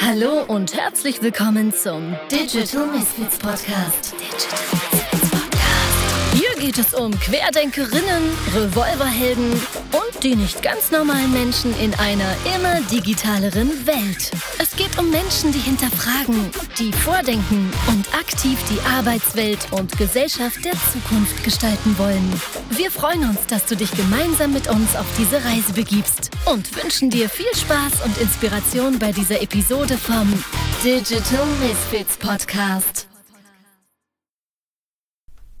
Hallo und herzlich willkommen zum Digital Misfits Podcast. Digital Misfits Podcast. Hier geht es um Querdenkerinnen, Revolverhelden und die nicht ganz normalen Menschen in einer immer digitaleren Welt. Es geht um Menschen, die hinterfragen, die vordenken und aktiv die Arbeitswelt und Gesellschaft der Zukunft gestalten wollen. Wir freuen uns, dass du dich gemeinsam mit uns auf diese Reise begibst und wünschen dir viel Spaß und Inspiration bei dieser Episode vom Digital Misfits Podcast.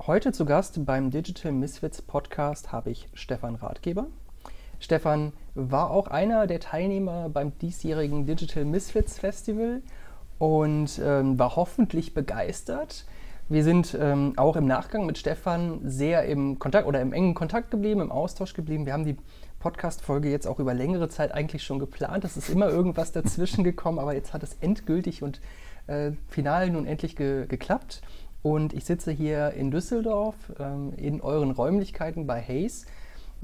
Heute zu Gast beim Digital Misfits Podcast habe ich Stefan Ratgeber. Stefan war auch einer der Teilnehmer beim diesjährigen Digital Misfits Festival und ähm, war hoffentlich begeistert. Wir sind ähm, auch im Nachgang mit Stefan sehr im Kontakt oder im engen Kontakt geblieben, im Austausch geblieben. Wir haben die Podcast-Folge jetzt auch über längere Zeit eigentlich schon geplant. Es ist immer irgendwas dazwischen gekommen, aber jetzt hat es endgültig und äh, final nun endlich ge geklappt. Und ich sitze hier in Düsseldorf ähm, in euren Räumlichkeiten bei Hayes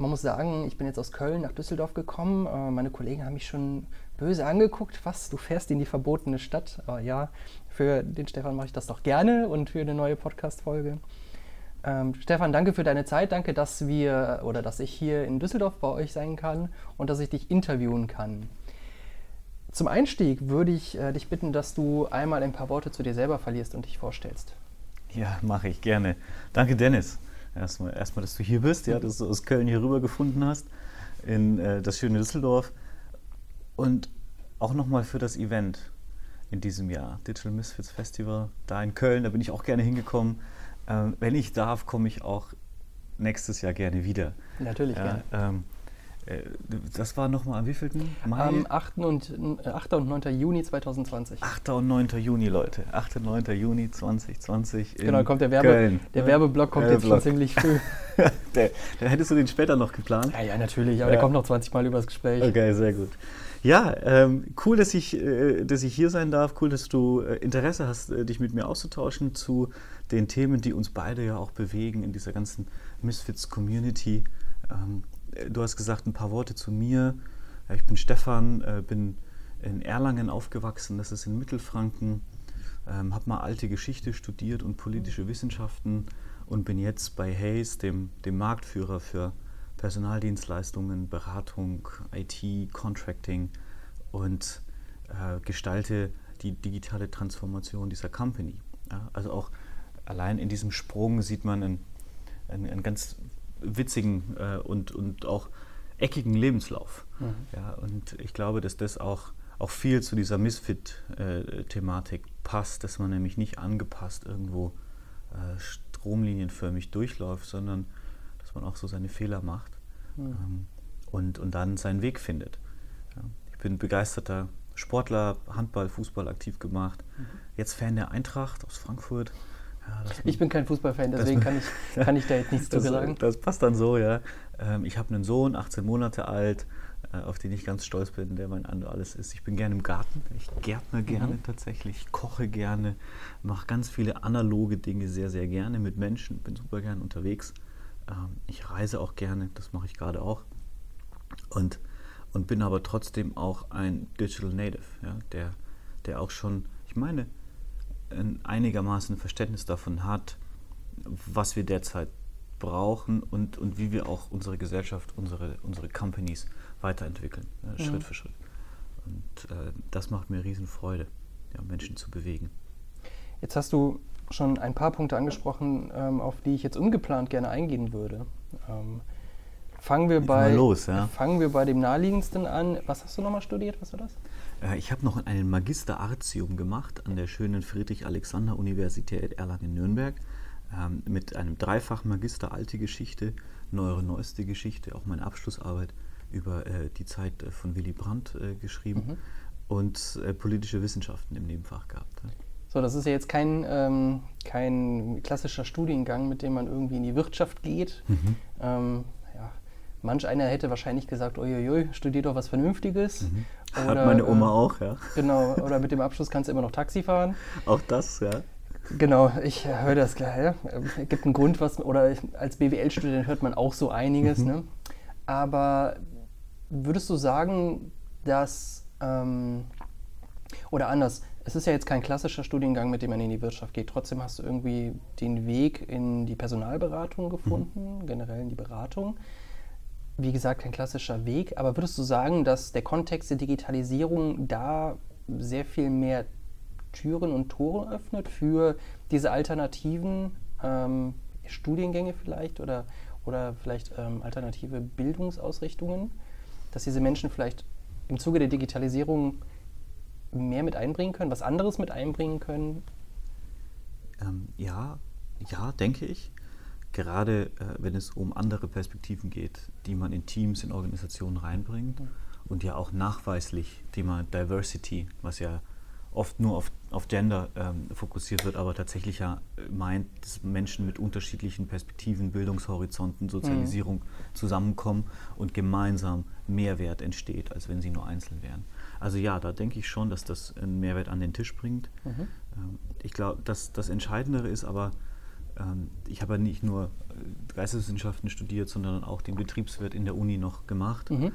man muss sagen, ich bin jetzt aus Köln nach Düsseldorf gekommen. Äh, meine Kollegen haben mich schon böse angeguckt. Was, du fährst in die verbotene Stadt? Aber ja, für den Stefan mache ich das doch gerne und für eine neue Podcast-Folge. Ähm, Stefan, danke für deine Zeit. Danke, dass wir oder dass ich hier in Düsseldorf bei euch sein kann und dass ich dich interviewen kann. Zum Einstieg würde ich äh, dich bitten, dass du einmal ein paar Worte zu dir selber verlierst und dich vorstellst. Ja, mache ich gerne. Danke, Dennis. Erstmal, erstmal, dass du hier bist, ja, dass du aus Köln hier rüber gefunden hast, in äh, das schöne Düsseldorf. Und auch nochmal für das Event in diesem Jahr, Digital Misfits Festival, da in Köln, da bin ich auch gerne hingekommen. Ähm, wenn ich darf, komme ich auch nächstes Jahr gerne wieder. Natürlich, ja, gerne. Ähm, äh, das war nochmal am wievielten? Mai? Am 8. Und, 8. und 9. Juni 2020. 8. und 9. Juni, Leute. 8. und 9. Juni 2020 in Genau, kommt der, Werbe, Köln. der Werbeblock kommt Werbeblock. jetzt schon ziemlich früh. der, der, hättest du den später noch geplant? Ja, ja, natürlich, aber ja. der kommt noch 20 Mal übers Gespräch. Okay, sehr gut. Ja, ähm, cool, dass ich, äh, dass ich hier sein darf. Cool, dass du äh, Interesse hast, äh, dich mit mir auszutauschen zu den Themen, die uns beide ja auch bewegen in dieser ganzen Misfits-Community. Ähm, du hast gesagt ein paar Worte zu mir. Ich bin Stefan, äh, bin in Erlangen aufgewachsen, das ist in Mittelfranken, ähm, habe mal alte Geschichte studiert und politische Wissenschaften und bin jetzt bei Hayes, dem, dem Marktführer für Personaldienstleistungen, Beratung, IT, Contracting und äh, gestalte die digitale Transformation dieser Company. Ja, also auch allein in diesem Sprung sieht man einen, einen, einen ganz witzigen äh, und, und auch eckigen Lebenslauf. Mhm. Ja, und ich glaube, dass das auch, auch viel zu dieser Misfit-Thematik passt, dass man nämlich nicht angepasst irgendwo äh, stromlinienförmig durchläuft, sondern dass man auch so seine Fehler macht mhm. ähm, und, und dann seinen Weg findet. Ja. Ich bin begeisterter Sportler, Handball, Fußball aktiv gemacht. Mhm. Jetzt Fan der Eintracht aus Frankfurt. Ja, ich bin kein Fußballfan, deswegen kann ich, kann ich da jetzt nichts das, zu sagen. Das passt dann so, ja. Ähm, ich habe einen Sohn, 18 Monate alt, äh, auf den ich ganz stolz bin, der mein alles ist. Ich bin gerne im Garten, ich gärtner gerne mhm. tatsächlich, koche gerne, mache ganz viele analoge Dinge sehr, sehr gerne mit Menschen, bin super gerne unterwegs. Ähm, ich reise auch gerne, das mache ich gerade auch. Und, und bin aber trotzdem auch ein Digital Native, ja, der, der auch schon, ich meine, ein einigermaßen Verständnis davon hat, was wir derzeit brauchen und, und wie wir auch unsere Gesellschaft, unsere, unsere Companies weiterentwickeln, äh, mhm. Schritt für Schritt. Und äh, das macht mir riesen Freude, ja, Menschen zu bewegen. Jetzt hast du schon ein paar Punkte angesprochen, ähm, auf die ich jetzt ungeplant gerne eingehen würde. Ähm, fangen, wir bei, los, ja. fangen wir bei dem naheliegendsten an. Was hast du nochmal studiert? Was war das? Äh, ich habe noch einen Magister Artium gemacht an der schönen Friedrich-Alexander-Universität Erlangen-Nürnberg ähm, mit einem Dreifach Magister Alte Geschichte, Neuere Neueste Geschichte, auch meine Abschlussarbeit über äh, die Zeit äh, von Willy Brandt geschrieben mhm. und politische Wissenschaften im Nebenfach gehabt. So, das ist ja jetzt kein, ähm, kein klassischer Studiengang, mit dem man irgendwie in die Wirtschaft geht. Mhm. Ähm, Manch einer hätte wahrscheinlich gesagt, uiuiui, studier doch was Vernünftiges. Mhm. Oder, Hat meine Oma äh, auch, ja. Genau, oder mit dem Abschluss kannst du immer noch Taxi fahren. Auch das, ja. Genau, ich höre das gleich. Ja. Es gibt einen Grund, was, oder ich, als BWL-Student hört man auch so einiges. Mhm. Ne? Aber würdest du sagen, dass, ähm, Oder anders, es ist ja jetzt kein klassischer Studiengang, mit dem man in die Wirtschaft geht. Trotzdem hast du irgendwie den Weg in die Personalberatung gefunden, mhm. generell in die Beratung. Wie gesagt, kein klassischer Weg, aber würdest du sagen, dass der Kontext der Digitalisierung da sehr viel mehr Türen und Tore öffnet für diese alternativen ähm, Studiengänge vielleicht oder, oder vielleicht ähm, alternative Bildungsausrichtungen, dass diese Menschen vielleicht im Zuge der Digitalisierung mehr mit einbringen können, was anderes mit einbringen können? Ähm, ja, ja, denke ich. Gerade äh, wenn es um andere Perspektiven geht, die man in Teams, in Organisationen reinbringt mhm. und ja auch nachweislich Thema Diversity, was ja oft nur auf, auf Gender ähm, fokussiert wird, aber tatsächlich ja meint, dass Menschen mit unterschiedlichen Perspektiven, Bildungshorizonten, Sozialisierung mhm. zusammenkommen und gemeinsam Mehrwert entsteht, als wenn sie nur einzeln wären. Also ja, da denke ich schon, dass das einen Mehrwert an den Tisch bringt. Mhm. Ähm, ich glaube, dass das Entscheidendere ist aber, ich habe ja nicht nur äh, Geisteswissenschaften studiert, sondern auch den Betriebswirt in der Uni noch gemacht, mhm. äh,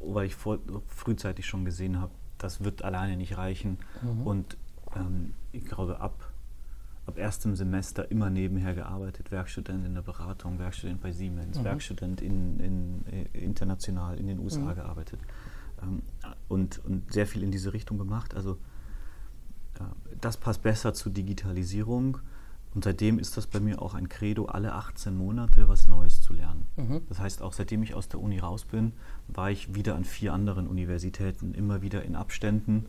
weil ich vor, frühzeitig schon gesehen habe, das wird alleine nicht reichen. Mhm. Und ähm, ich glaube, ab, ab erstem Semester immer nebenher gearbeitet, Werkstudent in der Beratung, Werkstudent bei Siemens, mhm. Werkstudent in, in, in, äh, international in den USA mhm. gearbeitet ähm, und, und sehr viel in diese Richtung gemacht. Also äh, das passt besser zur Digitalisierung. Und seitdem ist das bei mir auch ein Credo, alle 18 Monate was Neues zu lernen. Mhm. Das heißt, auch seitdem ich aus der Uni raus bin, war ich wieder an vier anderen Universitäten, immer wieder in Abständen.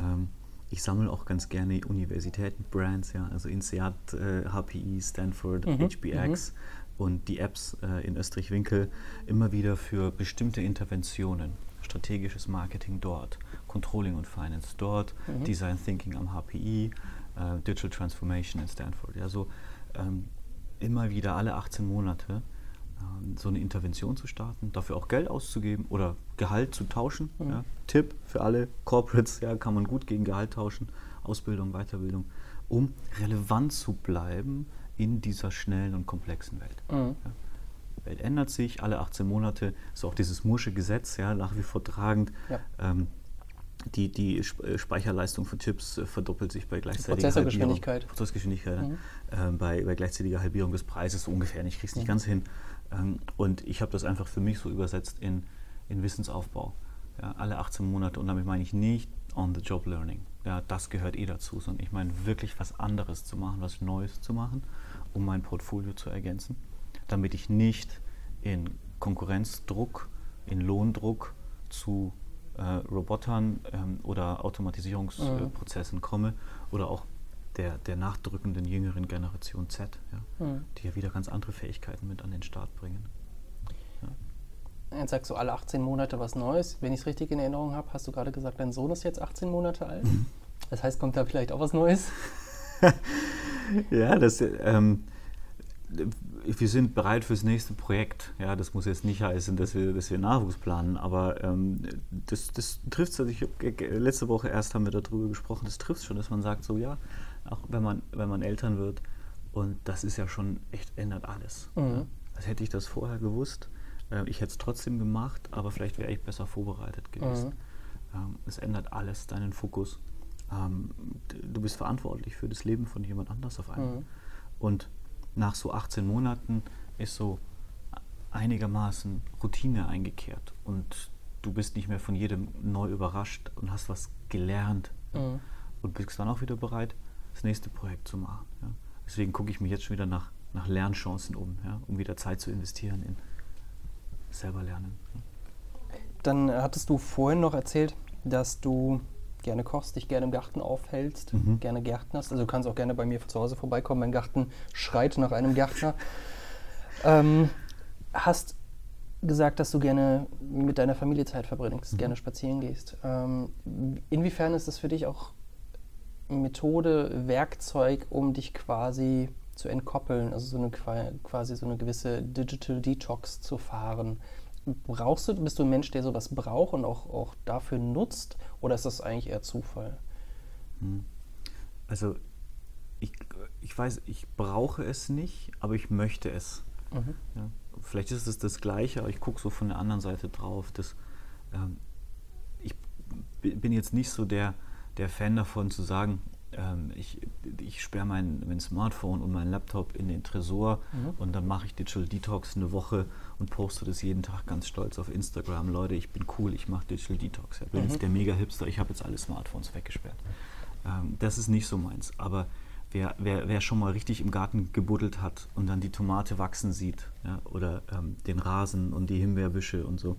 Ähm, ich sammle auch ganz gerne Universitäten-Brands, ja, also INSEAD, äh, HPI, Stanford, mhm. HBX mhm. und die Apps äh, in Österreich-Winkel immer wieder für bestimmte Interventionen. Strategisches Marketing dort, Controlling und Finance dort, mhm. Design Thinking am HPI, äh, Digital Transformation in Stanford. Ja, so ähm, immer wieder alle 18 Monate ähm, so eine Intervention zu starten, dafür auch Geld auszugeben oder Gehalt zu tauschen. Mhm. Ja. Tipp für alle Corporates, ja, kann man gut gegen Gehalt tauschen, Ausbildung, Weiterbildung, um relevant zu bleiben in dieser schnellen und komplexen Welt. Mhm. Ja. Welt ändert sich, alle 18 Monate ist auch dieses Mursche Gesetz ja, nach wie vor tragend. Ja. Ähm, die, die äh, Speicherleistung von Chips äh, verdoppelt sich bei gleichzeitiger Prozessorgeschwindigkeit. Halbierung, Prozessgeschwindigkeit. Mhm. Äh, bei, bei gleichzeitiger Halbierung des Preises so ungefähr. Ich kriege es nicht mhm. ganz hin. Ähm, und ich habe das einfach für mich so übersetzt in, in Wissensaufbau. Ja, alle 18 Monate. Und damit meine ich nicht on-the-job Learning. Ja, das gehört eh dazu, sondern ich meine wirklich was anderes zu machen, was Neues zu machen, um mein Portfolio zu ergänzen, damit ich nicht in Konkurrenzdruck, in Lohndruck zu äh, Robotern ähm, oder Automatisierungsprozessen mhm. komme oder auch der, der nachdrückenden jüngeren Generation Z, ja, mhm. die ja wieder ganz andere Fähigkeiten mit an den Start bringen. Ja. Jetzt sagst du alle 18 Monate was Neues. Wenn ich es richtig in Erinnerung habe, hast du gerade gesagt, dein Sohn ist jetzt 18 Monate alt. Mhm. Das heißt, kommt da vielleicht auch was Neues? ja, das ähm, wir sind bereit fürs nächste Projekt. Ja, das muss jetzt nicht heißen, dass wir, dass wir Nachwuchs planen, aber ähm, das, das trifft es. Also ich, letzte Woche erst haben wir darüber gesprochen, das trifft schon, dass man sagt, so ja, auch wenn man, wenn man Eltern wird, und das ist ja schon echt, ändert alles. Mhm. Ja. Als hätte ich das vorher gewusst. Äh, ich hätte es trotzdem gemacht, aber vielleicht wäre ich besser vorbereitet gewesen. Mhm. Ähm, es ändert alles, deinen Fokus. Ähm, du bist verantwortlich für das Leben von jemand anders auf einmal. Mhm. Und nach so 18 Monaten ist so einigermaßen Routine eingekehrt und du bist nicht mehr von jedem neu überrascht und hast was gelernt mhm. und bist dann auch wieder bereit, das nächste Projekt zu machen. Ja. Deswegen gucke ich mich jetzt schon wieder nach, nach Lernchancen um, ja, um wieder Zeit zu investieren in selber lernen. Ja. Dann hattest du vorhin noch erzählt, dass du gerne kochst, dich gerne im Garten aufhältst, mhm. gerne gärtnerst. Also du kannst auch gerne bei mir zu Hause vorbeikommen. Mein Garten schreit nach einem Gärtner. ähm, hast gesagt, dass du gerne mit deiner Familie Zeit verbringst, mhm. gerne spazieren gehst. Ähm, inwiefern ist das für dich auch Methode, Werkzeug, um dich quasi zu entkoppeln, also so eine quasi so eine gewisse Digital Detox zu fahren? Brauchst du, bist du ein Mensch, der sowas braucht und auch, auch dafür nutzt? Oder ist das eigentlich eher Zufall? Hm. Also ich, ich weiß, ich brauche es nicht, aber ich möchte es. Mhm. Ja, vielleicht ist es das Gleiche, aber ich gucke so von der anderen Seite drauf. Dass, ähm, ich bin jetzt nicht so der, der Fan davon zu sagen, ähm, ich, ich sperre mein, mein Smartphone und meinen Laptop in den Tresor mhm. und dann mache ich Digital Detox eine Woche und poste das jeden Tag ganz stolz auf Instagram. Leute, ich bin cool, ich mache Digital Detox. Ich bin mhm. jetzt der Mega-Hipster, ich habe jetzt alle Smartphones weggesperrt. Ähm, das ist nicht so meins. Aber wer, wer, wer schon mal richtig im Garten gebuddelt hat und dann die Tomate wachsen sieht ja, oder ähm, den Rasen und die Himbeerbüsche und so,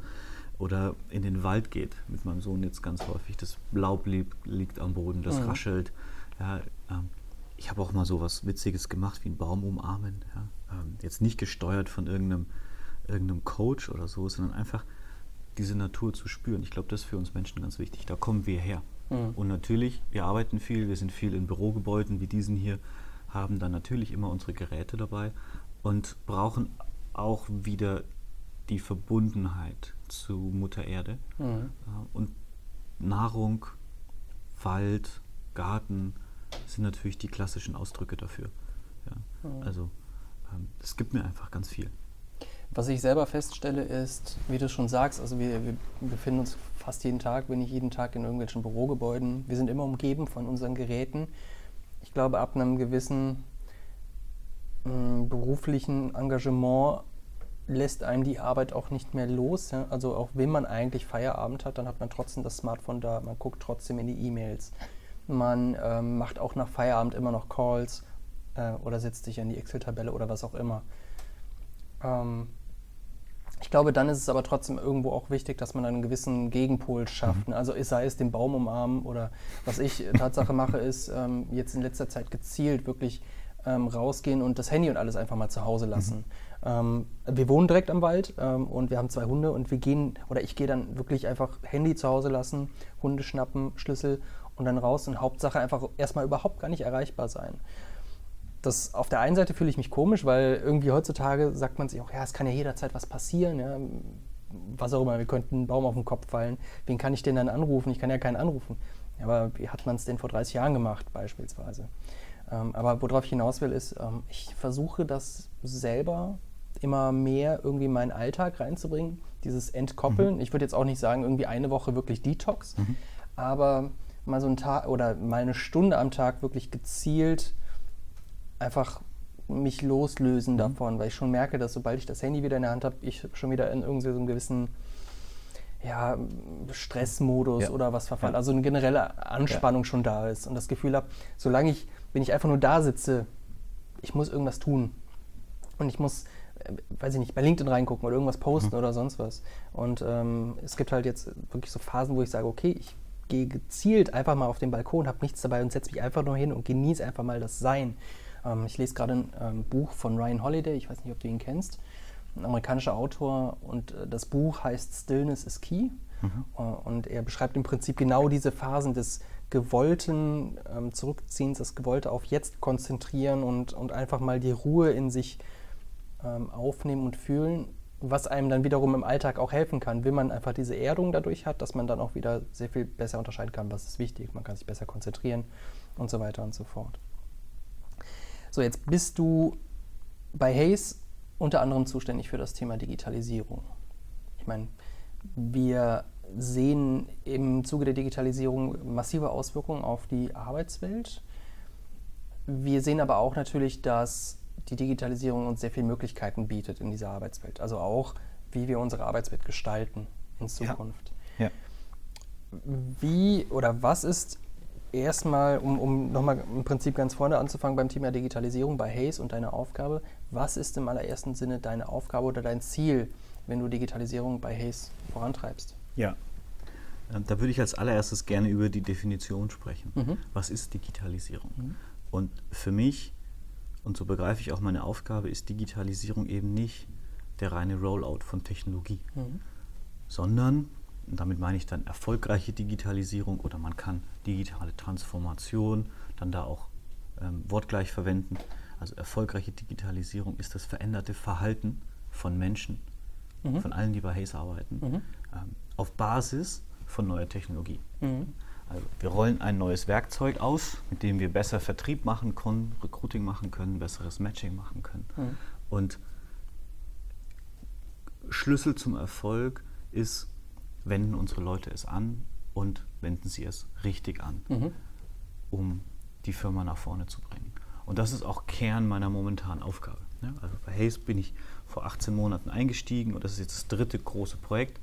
oder in den Wald geht, mit meinem Sohn jetzt ganz häufig, das Laub liegt, liegt am Boden, das mhm. raschelt. Ja, ähm, ich habe auch mal so was Witziges gemacht wie einen Baum umarmen. Ja? Ähm, jetzt nicht gesteuert von irgendeinem, irgendeinem Coach oder so, sondern einfach diese Natur zu spüren. Ich glaube, das ist für uns Menschen ganz wichtig. Da kommen wir her. Mhm. Und natürlich, wir arbeiten viel, wir sind viel in Bürogebäuden wie diesen hier, haben dann natürlich immer unsere Geräte dabei und brauchen auch wieder die Verbundenheit zu Mutter Erde mhm. und Nahrung, Wald, Garten sind natürlich die klassischen Ausdrücke dafür. Ja. Mhm. Also ähm, es gibt mir einfach ganz viel. Was ich selber feststelle ist, wie du schon sagst, also wir, wir befinden uns fast jeden Tag, bin ich jeden Tag in irgendwelchen Bürogebäuden. Wir sind immer umgeben von unseren Geräten. Ich glaube, ab einem gewissen mh, beruflichen Engagement lässt einen die Arbeit auch nicht mehr los. Ja? Also auch wenn man eigentlich Feierabend hat, dann hat man trotzdem das Smartphone da, man guckt trotzdem in die E-Mails. Man ähm, macht auch nach Feierabend immer noch Calls äh, oder setzt sich in die Excel-Tabelle oder was auch immer. Ähm, ich glaube, dann ist es aber trotzdem irgendwo auch wichtig, dass man einen gewissen Gegenpol schafft. Mhm. Also sei es den Baum umarmen oder was ich Tatsache mache, ist ähm, jetzt in letzter Zeit gezielt wirklich ähm, rausgehen und das Handy und alles einfach mal zu Hause lassen. Mhm. Ähm, wir wohnen direkt am Wald ähm, und wir haben zwei Hunde und wir gehen, oder ich gehe dann wirklich einfach Handy zu Hause lassen, Hunde schnappen, Schlüssel und dann raus und Hauptsache einfach erstmal überhaupt gar nicht erreichbar sein. Das, auf der einen Seite fühle ich mich komisch, weil irgendwie heutzutage sagt man sich auch, ja, es kann ja jederzeit was passieren, ja, was auch immer, wir könnten einen Baum auf den Kopf fallen. Wen kann ich denn dann anrufen? Ich kann ja keinen anrufen. Aber wie hat man es denn vor 30 Jahren gemacht, beispielsweise? Ähm, aber worauf ich hinaus will, ist, ähm, ich versuche das selber immer mehr irgendwie in meinen Alltag reinzubringen, dieses Entkoppeln. Mhm. Ich würde jetzt auch nicht sagen, irgendwie eine Woche wirklich Detox, mhm. aber mal so ein Tag oder mal eine Stunde am Tag wirklich gezielt einfach mich loslösen mhm. davon, weil ich schon merke, dass sobald ich das Handy wieder in der Hand habe, ich schon wieder in irgendwie so einem gewissen ja, Stressmodus ja. oder was verfallen. Ja. Also eine generelle Anspannung schon da ist und das Gefühl habe, solange ich, wenn ich einfach nur da sitze, ich muss irgendwas tun. Und ich muss äh, weiß ich nicht, bei LinkedIn reingucken oder irgendwas posten mhm. oder sonst was. Und ähm, es gibt halt jetzt wirklich so Phasen, wo ich sage, okay, ich gehe gezielt einfach mal auf den Balkon, habe nichts dabei und setze mich einfach nur hin und genieße einfach mal das Sein. Ähm, ich lese gerade ein ähm, Buch von Ryan Holiday, ich weiß nicht, ob du ihn kennst, ein amerikanischer Autor und äh, das Buch heißt Stillness is Key. Mhm. Äh, und er beschreibt im Prinzip genau diese Phasen des gewollten ähm, Zurückziehens, das gewollte auf jetzt konzentrieren und, und einfach mal die Ruhe in sich ähm, aufnehmen und fühlen, was einem dann wiederum im Alltag auch helfen kann, wenn man einfach diese Erdung dadurch hat, dass man dann auch wieder sehr viel besser unterscheiden kann, was ist wichtig, man kann sich besser konzentrieren und so weiter und so fort. So, jetzt bist du bei Hayes unter anderem zuständig für das Thema Digitalisierung. Ich meine, wir sehen im Zuge der Digitalisierung massive Auswirkungen auf die Arbeitswelt. Wir sehen aber auch natürlich, dass die Digitalisierung uns sehr viele Möglichkeiten bietet in dieser Arbeitswelt. Also auch, wie wir unsere Arbeitswelt gestalten in Zukunft. Ja. ja. Wie oder was ist erstmal, um, um nochmal im Prinzip ganz vorne anzufangen beim Thema Digitalisierung bei Hayes und deine Aufgabe, was ist im allerersten Sinne deine Aufgabe oder dein Ziel, wenn du Digitalisierung bei Hayes vorantreibst? Ja, ähm, da würde ich als allererstes gerne über die Definition sprechen. Mhm. Was ist Digitalisierung? Mhm. Und für mich und so begreife ich auch meine Aufgabe, ist Digitalisierung eben nicht der reine Rollout von Technologie, mhm. sondern, damit meine ich dann erfolgreiche Digitalisierung oder man kann digitale Transformation dann da auch ähm, wortgleich verwenden. Also erfolgreiche Digitalisierung ist das veränderte Verhalten von Menschen, mhm. von allen, die bei Hayes arbeiten, mhm. ähm, auf Basis von neuer Technologie. Mhm. Also wir rollen ein neues Werkzeug aus, mit dem wir besser Vertrieb machen können, Recruiting machen können, besseres Matching machen können. Mhm. Und Schlüssel zum Erfolg ist, wenden unsere Leute es an und wenden Sie es richtig an, mhm. um die Firma nach vorne zu bringen. Und das ist auch Kern meiner momentanen Aufgabe. Ja, also bei Hayes bin ich vor 18 Monaten eingestiegen und das ist jetzt das dritte große Projekt.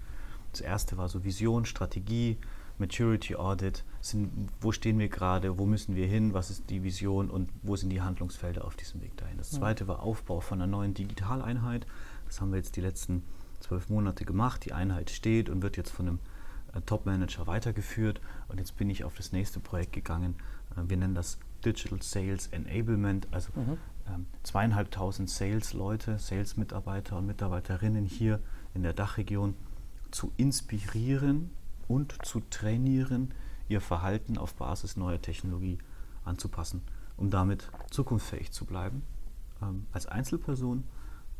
Das erste war so Vision, Strategie, Maturity Audit. Sind, wo stehen wir gerade? Wo müssen wir hin? Was ist die Vision und wo sind die Handlungsfelder auf diesem Weg dahin? Das zweite war Aufbau von einer neuen Digitaleinheit. Das haben wir jetzt die letzten zwölf Monate gemacht. Die Einheit steht und wird jetzt von einem äh, Top-Manager weitergeführt. Und jetzt bin ich auf das nächste Projekt gegangen. Äh, wir nennen das Digital Sales Enablement, also mhm. ähm, zweieinhalbtausend Sales-Leute, Sales-Mitarbeiter und Mitarbeiterinnen hier in der Dachregion zu inspirieren und zu trainieren, ihr Verhalten auf Basis neuer Technologie anzupassen, um damit zukunftsfähig zu bleiben ähm, als Einzelperson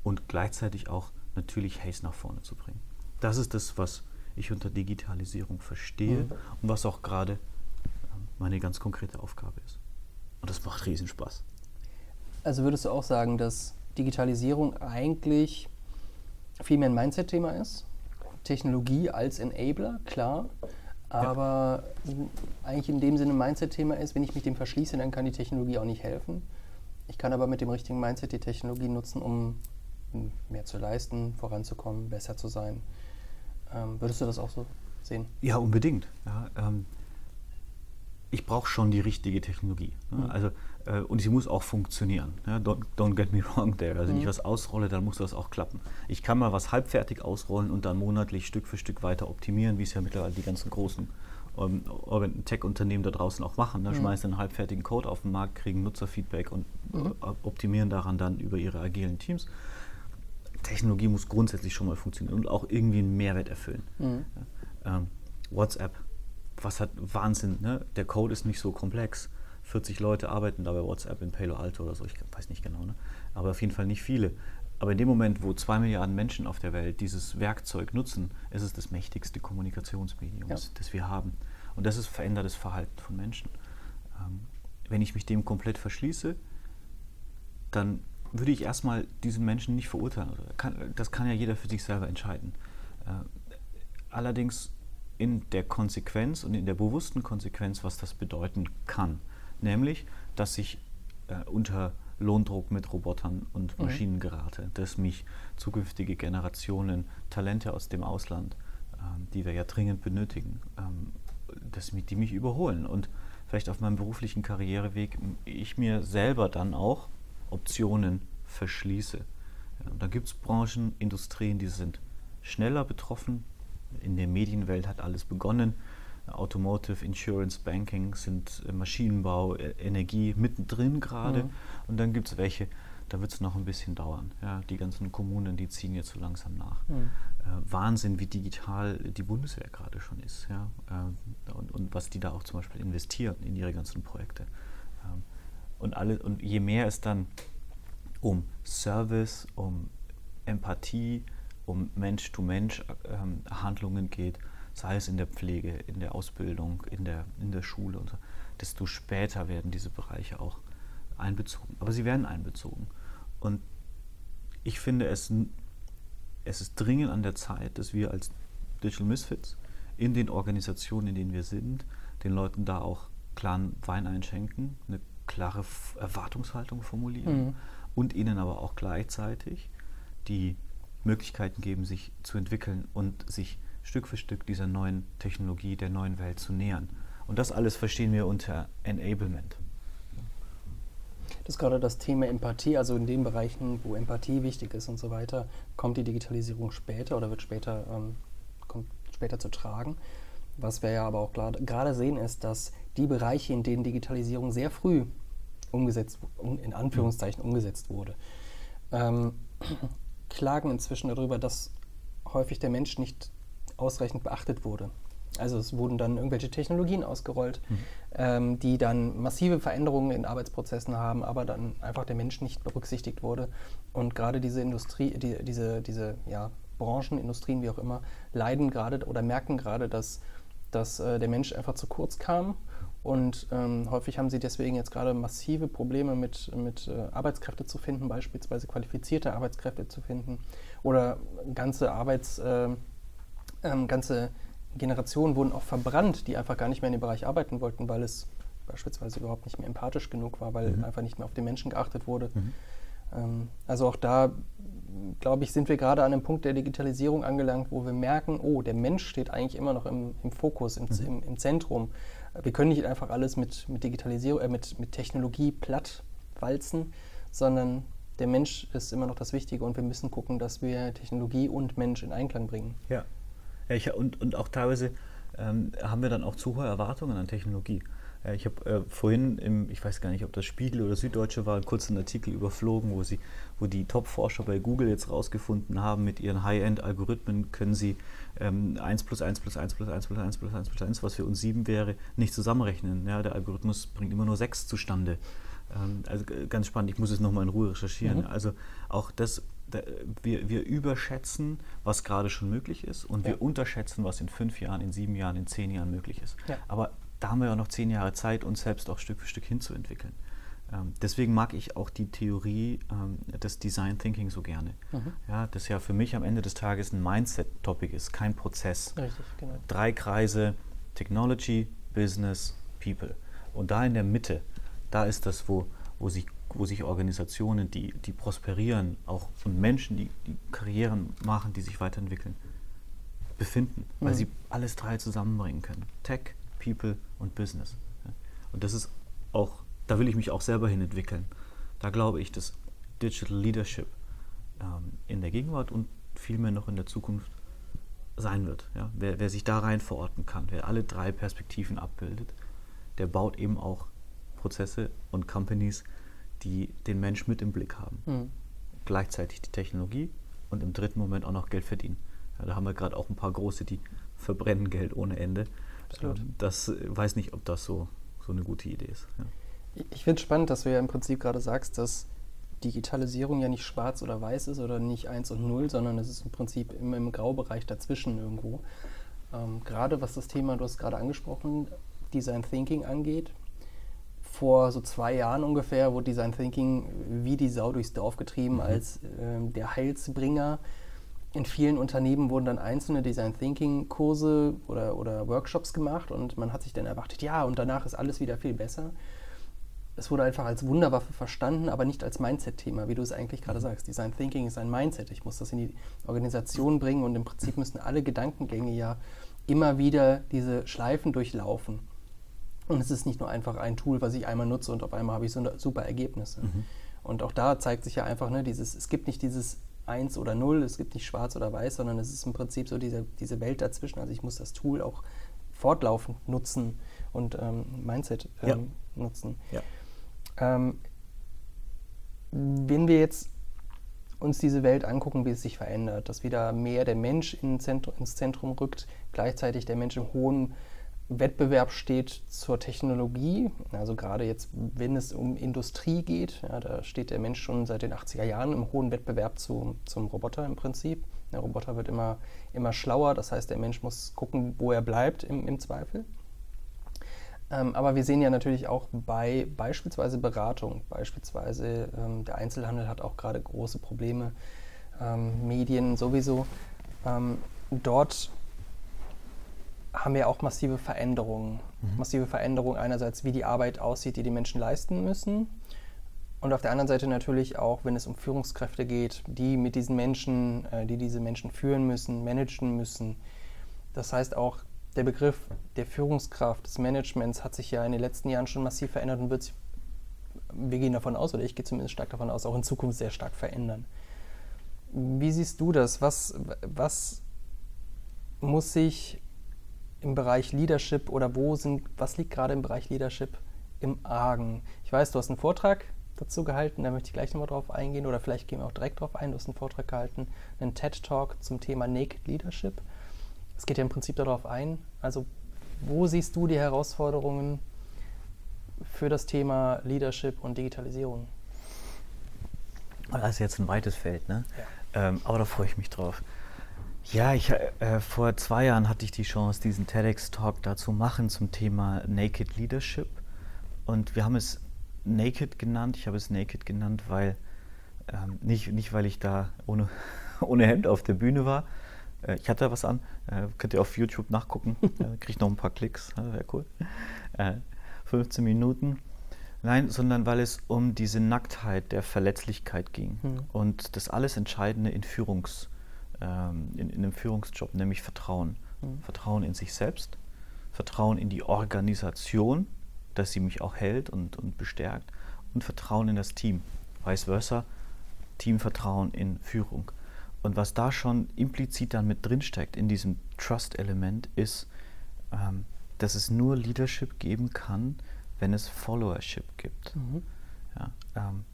und gleichzeitig auch natürlich Haze nach vorne zu bringen. Das ist das, was ich unter Digitalisierung verstehe mhm. und was auch gerade ähm, meine ganz konkrete Aufgabe ist. Und das macht riesen Spaß. Also würdest du auch sagen, dass Digitalisierung eigentlich viel mehr ein Mindset-Thema ist? Technologie als Enabler, klar. Aber ja. eigentlich in dem Sinne ein Mindset-Thema ist, wenn ich mich dem verschließe, dann kann die Technologie auch nicht helfen. Ich kann aber mit dem richtigen Mindset die Technologie nutzen, um mehr zu leisten, voranzukommen, besser zu sein. Ähm, würdest du das auch so sehen? Ja, unbedingt. Ja, ähm, ich brauche schon die richtige Technologie. Ne? Mhm. Also, äh, und sie muss auch funktionieren. Ja? Don't, don't, get me wrong there. Also, wenn ich mhm. was ausrolle, dann muss das auch klappen. Ich kann mal was halbfertig ausrollen und dann monatlich Stück für Stück weiter optimieren, wie es ja mittlerweile die ganzen großen ähm, Tech-Unternehmen da draußen auch machen. Ne? Mhm. Schmeißen einen halbfertigen Code auf den Markt, kriegen Nutzerfeedback und mhm. optimieren daran dann über ihre agilen Teams. Technologie muss grundsätzlich schon mal funktionieren und auch irgendwie einen Mehrwert erfüllen. Mhm. Ähm, WhatsApp was hat Wahnsinn, ne? Der Code ist nicht so komplex. 40 Leute arbeiten da bei WhatsApp in Palo Alto oder so, ich weiß nicht genau, ne? aber auf jeden Fall nicht viele. Aber in dem Moment, wo zwei Milliarden Menschen auf der Welt dieses Werkzeug nutzen, ist es das mächtigste Kommunikationsmedium, ja. das wir haben. Und das ist verändertes Verhalten von Menschen. Ähm, wenn ich mich dem komplett verschließe, dann würde ich erstmal diesen Menschen nicht verurteilen. das kann ja jeder für sich selber entscheiden. Äh, allerdings in der Konsequenz und in der bewussten Konsequenz, was das bedeuten kann. Nämlich, dass ich äh, unter Lohndruck mit Robotern und mhm. Maschinen gerate, dass mich zukünftige Generationen Talente aus dem Ausland, ähm, die wir ja dringend benötigen, ähm, dass mich, die mich überholen und vielleicht auf meinem beruflichen Karriereweg ich mir selber dann auch Optionen verschließe. Ja, da gibt es Branchen, Industrien, die sind schneller betroffen, in der Medienwelt hat alles begonnen. Automotive, Insurance, Banking sind äh, Maschinenbau, äh, Energie mittendrin gerade. Mhm. Und dann gibt es welche, da wird es noch ein bisschen dauern. Ja, die ganzen Kommunen, die ziehen jetzt so langsam nach. Mhm. Äh, Wahnsinn, wie digital die Bundeswehr gerade schon ist. Ja? Äh, und, und, was die da auch zum Beispiel investieren in ihre ganzen Projekte. Ähm, und, alle, und je mehr es dann um Service, um Empathie, um Mensch-to-Mensch-Handlungen geht, sei es in der Pflege, in der Ausbildung, in der, in der Schule und so, desto später werden diese Bereiche auch einbezogen. Aber sie werden einbezogen. Und ich finde, es, es ist dringend an der Zeit, dass wir als Digital Misfits in den Organisationen, in denen wir sind, den Leuten da auch klaren Wein einschenken, eine klare Erwartungshaltung formulieren mhm. und ihnen aber auch gleichzeitig die Möglichkeiten geben, sich zu entwickeln und sich Stück für Stück dieser neuen Technologie, der neuen Welt zu nähern. Und das alles verstehen wir unter Enablement. Das ist gerade das Thema Empathie, also in den Bereichen, wo Empathie wichtig ist und so weiter, kommt die Digitalisierung später oder wird später, ähm, kommt später zu tragen. Was wir ja aber auch gerade sehen, ist, dass die Bereiche, in denen Digitalisierung sehr früh umgesetzt, in Anführungszeichen umgesetzt wurde, ähm, klagen inzwischen darüber, dass häufig der Mensch nicht ausreichend beachtet wurde. Also es wurden dann irgendwelche Technologien ausgerollt, mhm. ähm, die dann massive Veränderungen in Arbeitsprozessen haben, aber dann einfach der Mensch nicht berücksichtigt wurde. Und gerade diese Industrie, die, diese, diese ja, Branchen, Industrien, wie auch immer, leiden gerade oder merken gerade, dass, dass äh, der Mensch einfach zu kurz kam und ähm, häufig haben sie deswegen jetzt gerade massive Probleme mit, mit äh, Arbeitskräfte zu finden, beispielsweise qualifizierte Arbeitskräfte zu finden oder ganze Arbeits, äh, ähm, ganze Generationen wurden auch verbrannt, die einfach gar nicht mehr in dem Bereich arbeiten wollten, weil es beispielsweise überhaupt nicht mehr empathisch genug war, weil mhm. einfach nicht mehr auf den Menschen geachtet wurde. Mhm. Ähm, also auch da, glaube ich, sind wir gerade an einem Punkt der Digitalisierung angelangt, wo wir merken, oh, der Mensch steht eigentlich immer noch im, im Fokus, im, mhm. im, im, Zentrum. Wir können nicht einfach alles mit, mit Digitalisierung, äh, mit, mit Technologie platt walzen, sondern der Mensch ist immer noch das Wichtige und wir müssen gucken, dass wir Technologie und Mensch in Einklang bringen. Ja, ja ich, und, und auch teilweise ähm, haben wir dann auch zu hohe Erwartungen an Technologie. Ja, ich habe äh, vorhin, im, ich weiß gar nicht, ob das Spiegel oder Süddeutsche war, einen kurzen Artikel überflogen, wo, sie, wo die Top-Forscher bei Google jetzt rausgefunden haben, mit ihren High-End-Algorithmen können sie ähm, 1 plus 1 plus 1 plus 1 plus 1 plus 1 plus 1, was für uns 7 wäre, nicht zusammenrechnen. Ja, der Algorithmus bringt immer nur 6 zustande. Ähm, also ganz spannend, ich muss es nochmal in Ruhe recherchieren. Mhm. Also auch das, da, wir, wir überschätzen, was gerade schon möglich ist und ja. wir unterschätzen, was in fünf Jahren, in sieben Jahren, in zehn Jahren möglich ist. Ja. Aber da haben wir ja noch zehn Jahre Zeit, uns selbst auch Stück für Stück hinzuentwickeln. Ähm, deswegen mag ich auch die Theorie ähm, des Design Thinking so gerne. Mhm. Ja, das ja für mich am Ende des Tages ein Mindset-Topic ist, kein Prozess. Richtig, genau. Drei Kreise, Technology, Business, People. Und da in der Mitte, da ist das, wo, wo, sich, wo sich Organisationen, die, die prosperieren, auch und Menschen, die, die Karrieren machen, die sich weiterentwickeln, befinden, weil mhm. sie alles drei zusammenbringen können. Tech, People und Business. Und das ist auch, da will ich mich auch selber hin entwickeln. Da glaube ich, dass Digital Leadership ähm, in der Gegenwart und vielmehr noch in der Zukunft sein wird. Ja? Wer, wer, sich da rein verorten kann, wer alle drei Perspektiven abbildet, der baut eben auch Prozesse und Companies, die den Mensch mit im Blick haben. Mhm. Gleichzeitig die Technologie und im dritten Moment auch noch Geld verdienen. Ja, da haben wir gerade auch ein paar große, die verbrennen Geld ohne Ende. Absolut. Ähm, das äh, weiß nicht, ob das so, so eine gute Idee ist. Ja. Ich finde es spannend, dass du ja im Prinzip gerade sagst, dass Digitalisierung ja nicht schwarz oder weiß ist oder nicht 1 und 0, sondern es ist im Prinzip immer im Graubereich dazwischen irgendwo. Ähm, gerade was das Thema, du hast gerade angesprochen, Design Thinking angeht. Vor so zwei Jahren ungefähr wurde Design Thinking wie die Sau durchs Dorf getrieben mhm. als äh, der Heilsbringer in vielen Unternehmen wurden dann einzelne Design Thinking Kurse oder, oder Workshops gemacht und man hat sich dann erwartet, ja, und danach ist alles wieder viel besser. Es wurde einfach als Wunderwaffe verstanden, aber nicht als Mindset-Thema, wie du es eigentlich gerade mhm. sagst. Design Thinking ist ein Mindset. Ich muss das in die Organisation bringen und im Prinzip müssen alle Gedankengänge ja immer wieder diese Schleifen durchlaufen. Und es ist nicht nur einfach ein Tool, was ich einmal nutze und auf einmal habe ich so super Ergebnisse. Mhm. Und auch da zeigt sich ja einfach, ne, dieses, es gibt nicht dieses 1 oder 0, es gibt nicht schwarz oder weiß, sondern es ist im Prinzip so diese, diese Welt dazwischen. Also ich muss das Tool auch fortlaufend nutzen und ähm, Mindset ähm, ja. nutzen. Ja. Ähm, wenn wir jetzt uns diese Welt angucken, wie es sich verändert, dass wieder mehr der Mensch in Zentrum, ins Zentrum rückt, gleichzeitig der Mensch im hohen Wettbewerb steht zur Technologie. Also gerade jetzt, wenn es um Industrie geht, ja, da steht der Mensch schon seit den 80er Jahren im hohen Wettbewerb zu, zum Roboter im Prinzip. Der Roboter wird immer, immer schlauer, das heißt, der Mensch muss gucken, wo er bleibt im, im Zweifel. Ähm, aber wir sehen ja natürlich auch bei beispielsweise Beratung, beispielsweise ähm, der Einzelhandel hat auch gerade große Probleme, ähm, Medien sowieso. Ähm, dort haben wir auch massive Veränderungen. Mhm. Massive Veränderungen einerseits, wie die Arbeit aussieht, die die Menschen leisten müssen. Und auf der anderen Seite natürlich auch, wenn es um Führungskräfte geht, die mit diesen Menschen, äh, die diese Menschen führen müssen, managen müssen. Das heißt auch, der Begriff der Führungskraft, des Managements hat sich ja in den letzten Jahren schon massiv verändert und wird sich, wir gehen davon aus, oder ich gehe zumindest stark davon aus, auch in Zukunft sehr stark verändern. Wie siehst du das? Was, was muss sich im Bereich Leadership oder wo sind, was liegt gerade im Bereich Leadership im Argen? Ich weiß, du hast einen Vortrag dazu gehalten, da möchte ich gleich nochmal drauf eingehen oder vielleicht gehen wir auch direkt drauf ein. Du hast einen Vortrag gehalten, einen TED-Talk zum Thema Naked Leadership. Es geht ja im Prinzip darauf ein. Also, wo siehst du die Herausforderungen für das Thema Leadership und Digitalisierung? Das ist jetzt ein weites Feld, ne? Ja. Ähm, aber da freue ich mich drauf. Ja, ich, äh, vor zwei Jahren hatte ich die Chance, diesen TEDx-Talk dazu machen zum Thema Naked Leadership. Und wir haben es Naked genannt. Ich habe es Naked genannt, weil ähm, nicht, nicht weil ich da ohne, ohne Hemd auf der Bühne war, Äh, ich hatte da was an, äh, könnt ihr auf YouTube nachgucken, äh, kriegt noch ein paar Klicks, wäre cool. 15 Minuten. Nein, sondern weil es um diese Nacktheit der Verletzlichkeit ging mhm. und das alles Entscheidende in, Führungs, ähm, in, in einem Führungsjob, nämlich Vertrauen. Mhm. Vertrauen in sich selbst, Vertrauen in die Organisation, dass sie mich auch hält und, und bestärkt und Vertrauen in das Team. Vice versa, Teamvertrauen in Führung. Und was da schon implizit dann mit drinsteckt in diesem Trust-Element ist, ähm, dass es nur Leadership geben kann, wenn es Followership gibt. Mhm. Ja, ähm,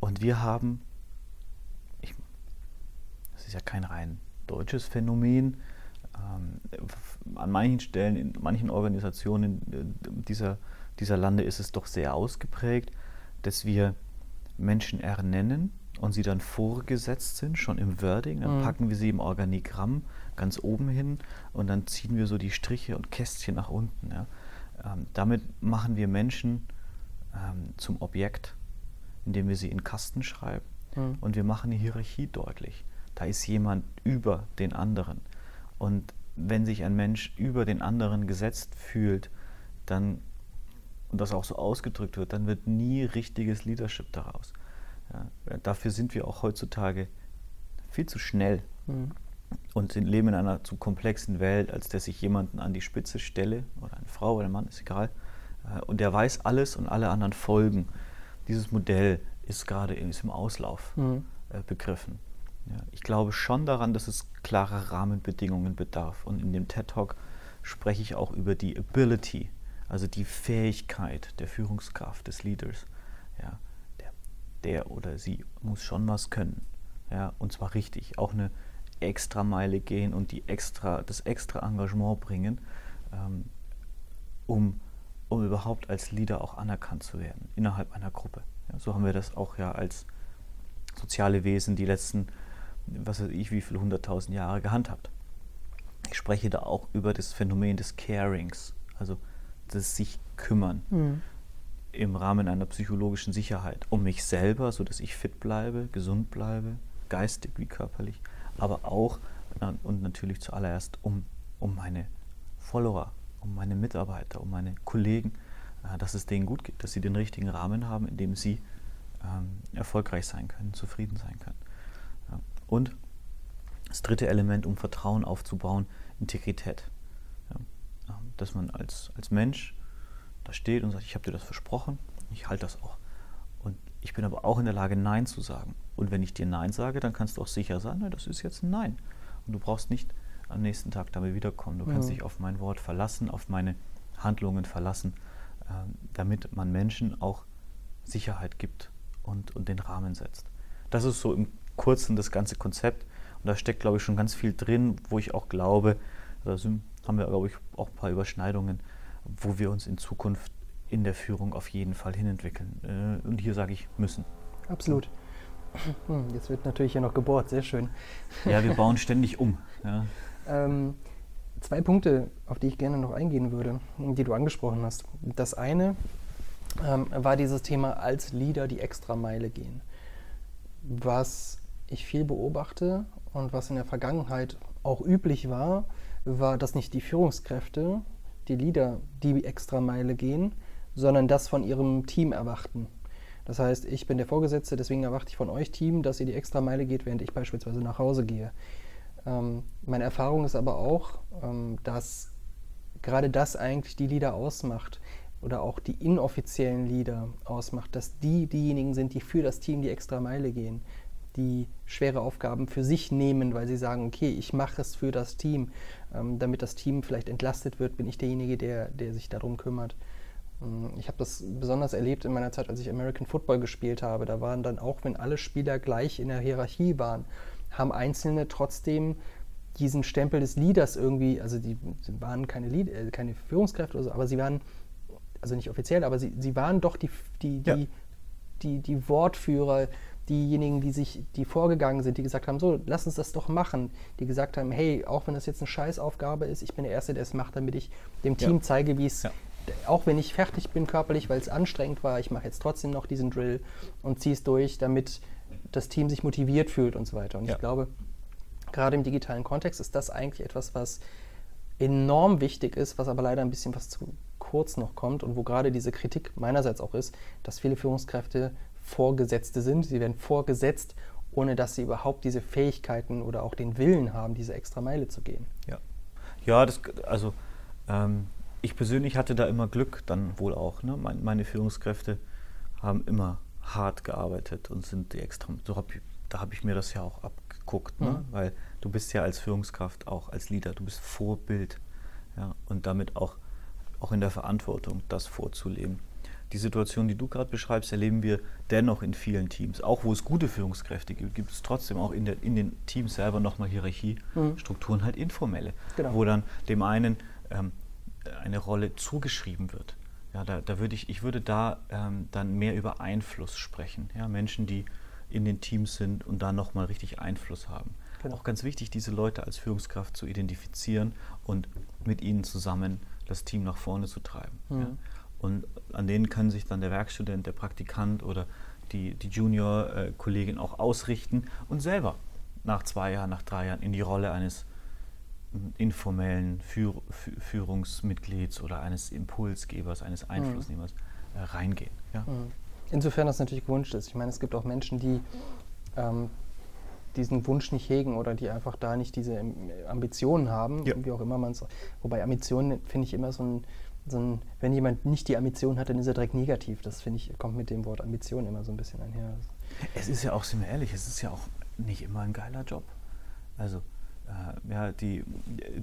und wir haben, das ist ja kein rein deutsches Phänomen, ähm, an manchen Stellen, in manchen Organisationen äh, dieser, dieser Lande ist es doch sehr ausgeprägt, dass wir Menschen ernennen und sie dann vorgesetzt sind, schon im Wording, dann mhm. packen wir sie im Organigramm ganz oben hin und dann ziehen wir so die Striche und Kästchen nach unten. Ja. Ähm, damit machen wir Menschen ähm, zum Objekt, indem wir sie in Kasten schreiben mhm. und wir machen die Hierarchie deutlich. Da ist jemand über den anderen. Und wenn sich ein Mensch über den anderen gesetzt fühlt, dann und das auch so ausgedrückt wird, dann wird nie richtiges Leadership daraus. Ja, dafür sind wir auch heutzutage viel zu schnell mhm. und sind, leben in einer zu komplexen Welt, als dass ich jemanden an die Spitze stelle, oder eine Frau oder ein Mann, ist egal, äh, und der weiß alles und alle anderen folgen. Dieses Modell ist gerade im Auslauf mhm. äh, begriffen. Ja, ich glaube schon daran, dass es klare Rahmenbedingungen bedarf. Und in dem TED Talk spreche ich auch über die Ability, also die Fähigkeit der Führungskraft, des Leaders. Ja, der, der oder sie muss schon was können. Ja, und zwar richtig. Auch eine extra Meile gehen und die extra, das extra Engagement bringen, ähm, um, um überhaupt als Leader auch anerkannt zu werden innerhalb einer Gruppe. Ja, so haben wir das auch ja als soziale Wesen die letzten, was weiß ich, wie viele hunderttausend Jahre gehandhabt. Ich spreche da auch über das Phänomen des Carings, also das sich kümmern mhm. im Rahmen einer psychologischen Sicherheit um mich selber, sodass ich fit bleibe, gesund bleibe, geistig wie körperlich, aber auch und natürlich zuallererst um, um meine Follower, um meine Mitarbeiter, um meine Kollegen, äh, dass es denen gut geht, dass sie den richtigen Rahmen haben, in dem sie ähm, erfolgreich sein können, zufrieden sein können. Ja. Und das dritte Element, um Vertrauen aufzubauen, Integrität dass man als, als Mensch da steht und sagt, ich habe dir das versprochen, ich halte das auch. Und ich bin aber auch in der Lage, Nein zu sagen. Und wenn ich dir Nein sage, dann kannst du auch sicher sein, na, das ist jetzt ein Nein. Und du brauchst nicht am nächsten Tag damit wiederkommen. Du kannst ja. dich auf mein Wort verlassen, auf meine Handlungen verlassen, äh, damit man Menschen auch Sicherheit gibt und, und den Rahmen setzt. Das ist so im Kurzen das ganze Konzept. Und da steckt, glaube ich, schon ganz viel drin, wo ich auch glaube, da sind haben wir, glaube ich, auch ein paar Überschneidungen, wo wir uns in Zukunft in der Führung auf jeden Fall hinentwickeln. Äh, und hier sage ich müssen. Absolut. Hm, jetzt wird natürlich hier noch gebohrt, sehr schön. Ja, wir bauen ständig um. Ja. Ähm, zwei Punkte, auf die ich gerne noch eingehen würde, die du angesprochen hast. Das eine ähm, war dieses Thema als Leader die Extrameile gehen. Was ich viel beobachte und was in der Vergangenheit auch üblich war, war, dass nicht die Führungskräfte, die Leader, die Extrameile gehen, sondern das von ihrem Team erwarten. Das heißt, ich bin der Vorgesetzte, deswegen erwarte ich von euch Team, dass ihr die Extrameile geht, während ich beispielsweise nach Hause gehe. Ähm, meine Erfahrung ist aber auch, ähm, dass gerade das eigentlich die Leader ausmacht oder auch die inoffiziellen Leader ausmacht, dass die diejenigen sind, die für das Team die Extrameile gehen, die schwere Aufgaben für sich nehmen, weil sie sagen, okay, ich mache es für das Team. Ähm, damit das Team vielleicht entlastet wird, bin ich derjenige, der, der sich darum kümmert. Ähm, ich habe das besonders erlebt in meiner Zeit, als ich American Football gespielt habe. Da waren dann auch, wenn alle Spieler gleich in der Hierarchie waren, haben Einzelne trotzdem diesen Stempel des Leaders irgendwie, also die, die waren keine, Lead, äh, keine Führungskräfte oder so, aber sie waren, also nicht offiziell, aber sie, sie waren doch die, die, die, ja. die, die Wortführer, diejenigen, die sich, die vorgegangen sind, die gesagt haben, so, lass uns das doch machen, die gesagt haben, hey, auch wenn das jetzt eine Scheißaufgabe ist, ich bin der Erste, der es macht, damit ich dem Team ja. zeige, wie es, ja. auch wenn ich fertig bin körperlich, weil es anstrengend war, ich mache jetzt trotzdem noch diesen Drill und ziehe es durch, damit das Team sich motiviert fühlt und so weiter. Und ja. ich glaube, gerade im digitalen Kontext ist das eigentlich etwas, was enorm wichtig ist, was aber leider ein bisschen was zu kurz noch kommt und wo gerade diese Kritik meinerseits auch ist, dass viele Führungskräfte Vorgesetzte sind. Sie werden vorgesetzt, ohne dass sie überhaupt diese Fähigkeiten oder auch den Willen haben, diese extra Meile zu gehen. Ja, ja das, also ähm, ich persönlich hatte da immer Glück, dann wohl auch. Ne? Meine, meine Führungskräfte haben immer hart gearbeitet und sind die extra. So hab, da habe ich mir das ja auch abgeguckt, ne? Mhm. weil du bist ja als Führungskraft auch als Leader, du bist Vorbild ja? und damit auch, auch in der Verantwortung, das vorzuleben. Die Situation, die du gerade beschreibst, erleben wir dennoch in vielen Teams. Auch wo es gute Führungskräfte gibt, gibt es trotzdem auch in, der, in den Teams selber nochmal Hierarchiestrukturen, mhm. halt informelle, genau. wo dann dem einen ähm, eine Rolle zugeschrieben wird. Ja, da, da würde ich, ich würde da ähm, dann mehr über Einfluss sprechen. Ja, Menschen, die in den Teams sind und da nochmal richtig Einfluss haben. Genau. Auch ganz wichtig, diese Leute als Führungskraft zu identifizieren und mit ihnen zusammen das Team nach vorne zu treiben. Mhm. Ja. Und an denen kann sich dann der Werkstudent, der Praktikant oder die, die Junior-Kollegin auch ausrichten und selber nach zwei Jahren, nach drei Jahren in die Rolle eines informellen Führ Führungsmitglieds oder eines Impulsgebers, eines mhm. Einflussnehmers mhm. äh, reingehen. Ja? Mhm. Insofern das natürlich gewünscht ist. Ich meine, es gibt auch Menschen, die ähm, diesen Wunsch nicht hegen oder die einfach da nicht diese Ambitionen haben, ja. wie auch immer man es. Wobei Ambitionen finde ich immer so ein, so ein, wenn jemand nicht die Ambition hat, dann ist er direkt negativ. Das finde ich, kommt mit dem Wort Ambition immer so ein bisschen einher. Es ist ja auch, sind wir ehrlich, es ist ja auch nicht immer ein geiler Job. Also äh, ja, die,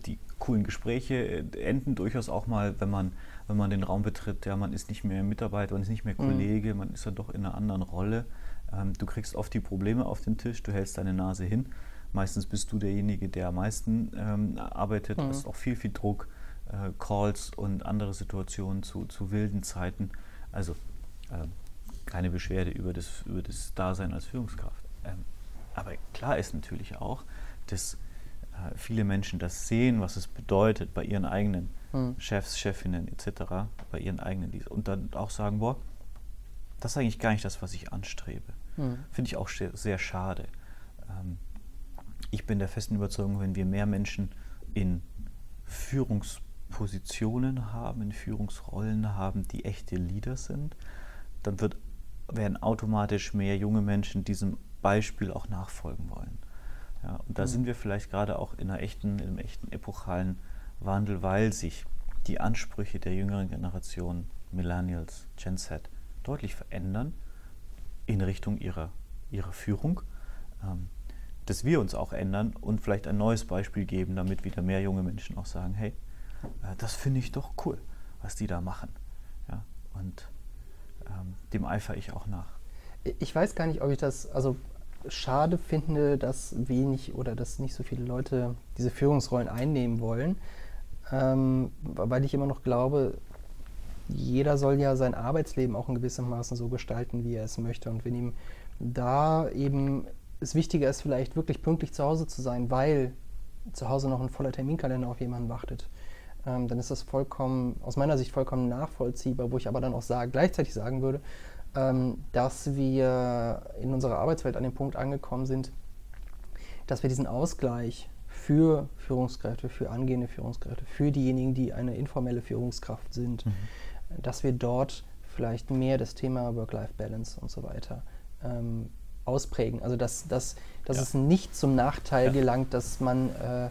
die coolen Gespräche äh, enden durchaus auch mal, wenn man, wenn man den Raum betritt. Ja, man ist nicht mehr Mitarbeiter, man ist nicht mehr mhm. Kollege, mhm. man ist ja doch in einer anderen Rolle. Ähm, du kriegst oft die Probleme auf den Tisch, du hältst deine Nase hin. Meistens bist du derjenige, der am meisten ähm, arbeitet, mhm. hast auch viel, viel Druck, äh, Calls und andere Situationen zu, zu wilden Zeiten. Also äh, keine Beschwerde über das, über das Dasein als Führungskraft. Ähm, aber klar ist natürlich auch, dass äh, viele Menschen das sehen, was es bedeutet bei ihren eigenen mhm. Chefs, Chefinnen etc., bei ihren eigenen und dann auch sagen, boah, das ist eigentlich gar nicht das, was ich anstrebe. Mhm. Finde ich auch sehr schade. Ähm, ich bin der festen Überzeugung, wenn wir mehr Menschen in Führungspositionen haben, in Führungsrollen haben, die echte Leader sind, dann wird, werden automatisch mehr junge Menschen diesem Beispiel auch nachfolgen wollen. Ja, und da mhm. sind wir vielleicht gerade auch in, einer echten, in einem echten epochalen Wandel, weil sich die Ansprüche der jüngeren Generation, Millennials, Gen Z, deutlich verändern in Richtung ihrer, ihrer Führung. Ähm, dass wir uns auch ändern und vielleicht ein neues Beispiel geben, damit wieder mehr junge Menschen auch sagen, hey, das finde ich doch cool, was die da machen. Ja, und ähm, dem eifere ich auch nach. Ich weiß gar nicht, ob ich das, also schade finde, dass wenig oder dass nicht so viele Leute diese Führungsrollen einnehmen wollen, ähm, weil ich immer noch glaube, jeder soll ja sein Arbeitsleben auch in gewissem Maße so gestalten, wie er es möchte. Und wenn ihm da eben es wichtiger ist, vielleicht wirklich pünktlich zu Hause zu sein, weil zu Hause noch ein voller Terminkalender auf jemanden wartet, ähm, dann ist das vollkommen, aus meiner Sicht vollkommen nachvollziehbar, wo ich aber dann auch sage, gleichzeitig sagen würde, ähm, dass wir in unserer Arbeitswelt an dem Punkt angekommen sind, dass wir diesen Ausgleich für Führungskräfte, für angehende Führungskräfte, für diejenigen, die eine informelle Führungskraft sind, mhm. dass wir dort vielleicht mehr das Thema Work-Life-Balance und so weiter ähm, ausprägen. Also dass, dass, dass ja. es nicht zum Nachteil ja. gelangt, dass man äh,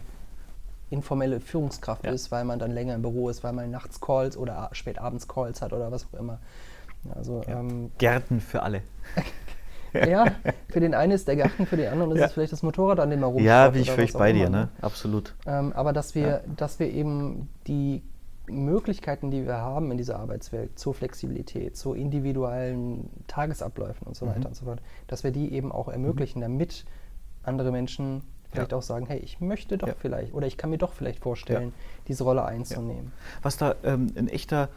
informelle Führungskraft ja. ist, weil man dann länger im Büro ist, weil man nachts Calls oder spät abends Calls hat oder was auch immer. Also, ja. ähm, Gärten für alle. ja, für den einen ist der Garten, für den anderen ist ja. es vielleicht das Motorrad, an dem man rumfährt. Ja, bin ich völlig bei dir, ne? ne? Absolut. Ähm, aber dass wir, dass wir eben die Möglichkeiten, die wir haben in dieser Arbeitswelt zur Flexibilität, zu individuellen Tagesabläufen und so mhm. weiter und so fort, dass wir die eben auch ermöglichen, mhm. damit andere Menschen vielleicht ja. auch sagen, hey, ich möchte doch ja. vielleicht oder ich kann mir doch vielleicht vorstellen, diese Rolle einzunehmen. Was da ähm, ein echter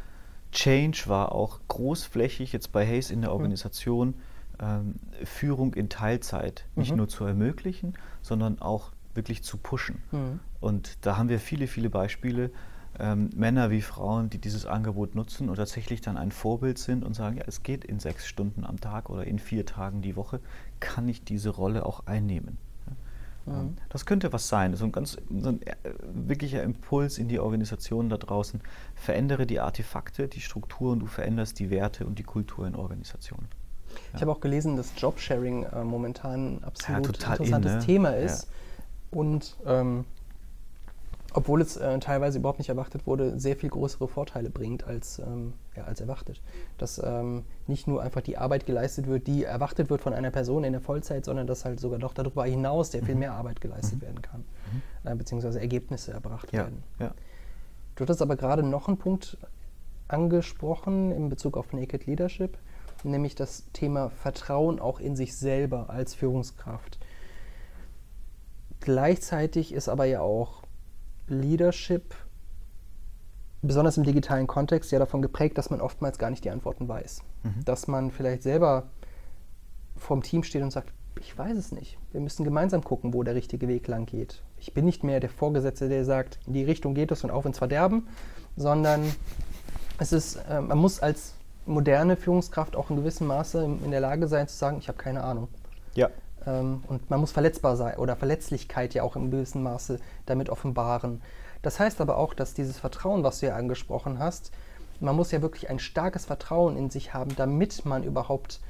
Change war auch großflächig jetzt bei Hayes in der mhm. Organisation ähm, Führung in Teilzeit nicht mhm. nur zu ermöglichen, sondern auch wirklich zu pushen. Mhm. Und da haben wir viele, viele Beispiele, ähm, Männer wie Frauen, die dieses Angebot nutzen und tatsächlich dann ein Vorbild sind und sagen, ja, es geht in sechs Stunden am Tag oder in vier Tagen die Woche, kann ich diese Rolle auch einnehmen. Mhm. Das könnte was sein, so ein ganz so ein äh, wirklicher Impuls in die Organisation da draußen. Verändere die Artefakte, die Strukturen, du veränderst die Werte und die Kultur in Organisationen. Ich habe auch gelesen, dass Jobsharing äh, momentan ein absolut total interessantes in, ne? Thema ist. Und ähm, obwohl es äh, teilweise überhaupt nicht erwartet wurde, sehr viel größere Vorteile bringt als, ähm, ja, als erwartet. Dass ähm, nicht nur einfach die Arbeit geleistet wird, die erwartet wird von einer Person in der Vollzeit, sondern dass halt sogar noch darüber hinaus sehr viel mehr Arbeit geleistet werden kann, äh, beziehungsweise Ergebnisse erbracht Ja, werden. ja. Du hattest aber gerade noch einen Punkt angesprochen in Bezug auf Naked Leadership, nämlich das Thema Vertrauen auch in sich selber als Führungskraft. Gleichzeitig ist aber ja auch Leadership, besonders im digitalen Kontext, ja davon geprägt, dass man oftmals gar nicht die Antworten weiß. Dass man vielleicht selber vorm Team steht und sagt, ich weiß es nicht. Wir müssen gemeinsam gucken, wo der richtige Weg lang geht. Ich bin nicht mehr der Vorgesetzte, der sagt, in die Richtung geht es und auf ins Verderben, sondern es ist, äh, man muss als moderne Führungskraft auch in gewissem Maße in, in der Lage sein zu sagen, ich habe keine Ahnung. Ja. Ähm, und man muss verletzbar sein oder Verletzlichkeit ja auch in gewissem Maße damit offenbaren. Das heißt aber auch, dass dieses Vertrauen, was du ja angesprochen hast, man muss ja wirklich ein starkes Vertrauen in sich haben, damit man überhaupt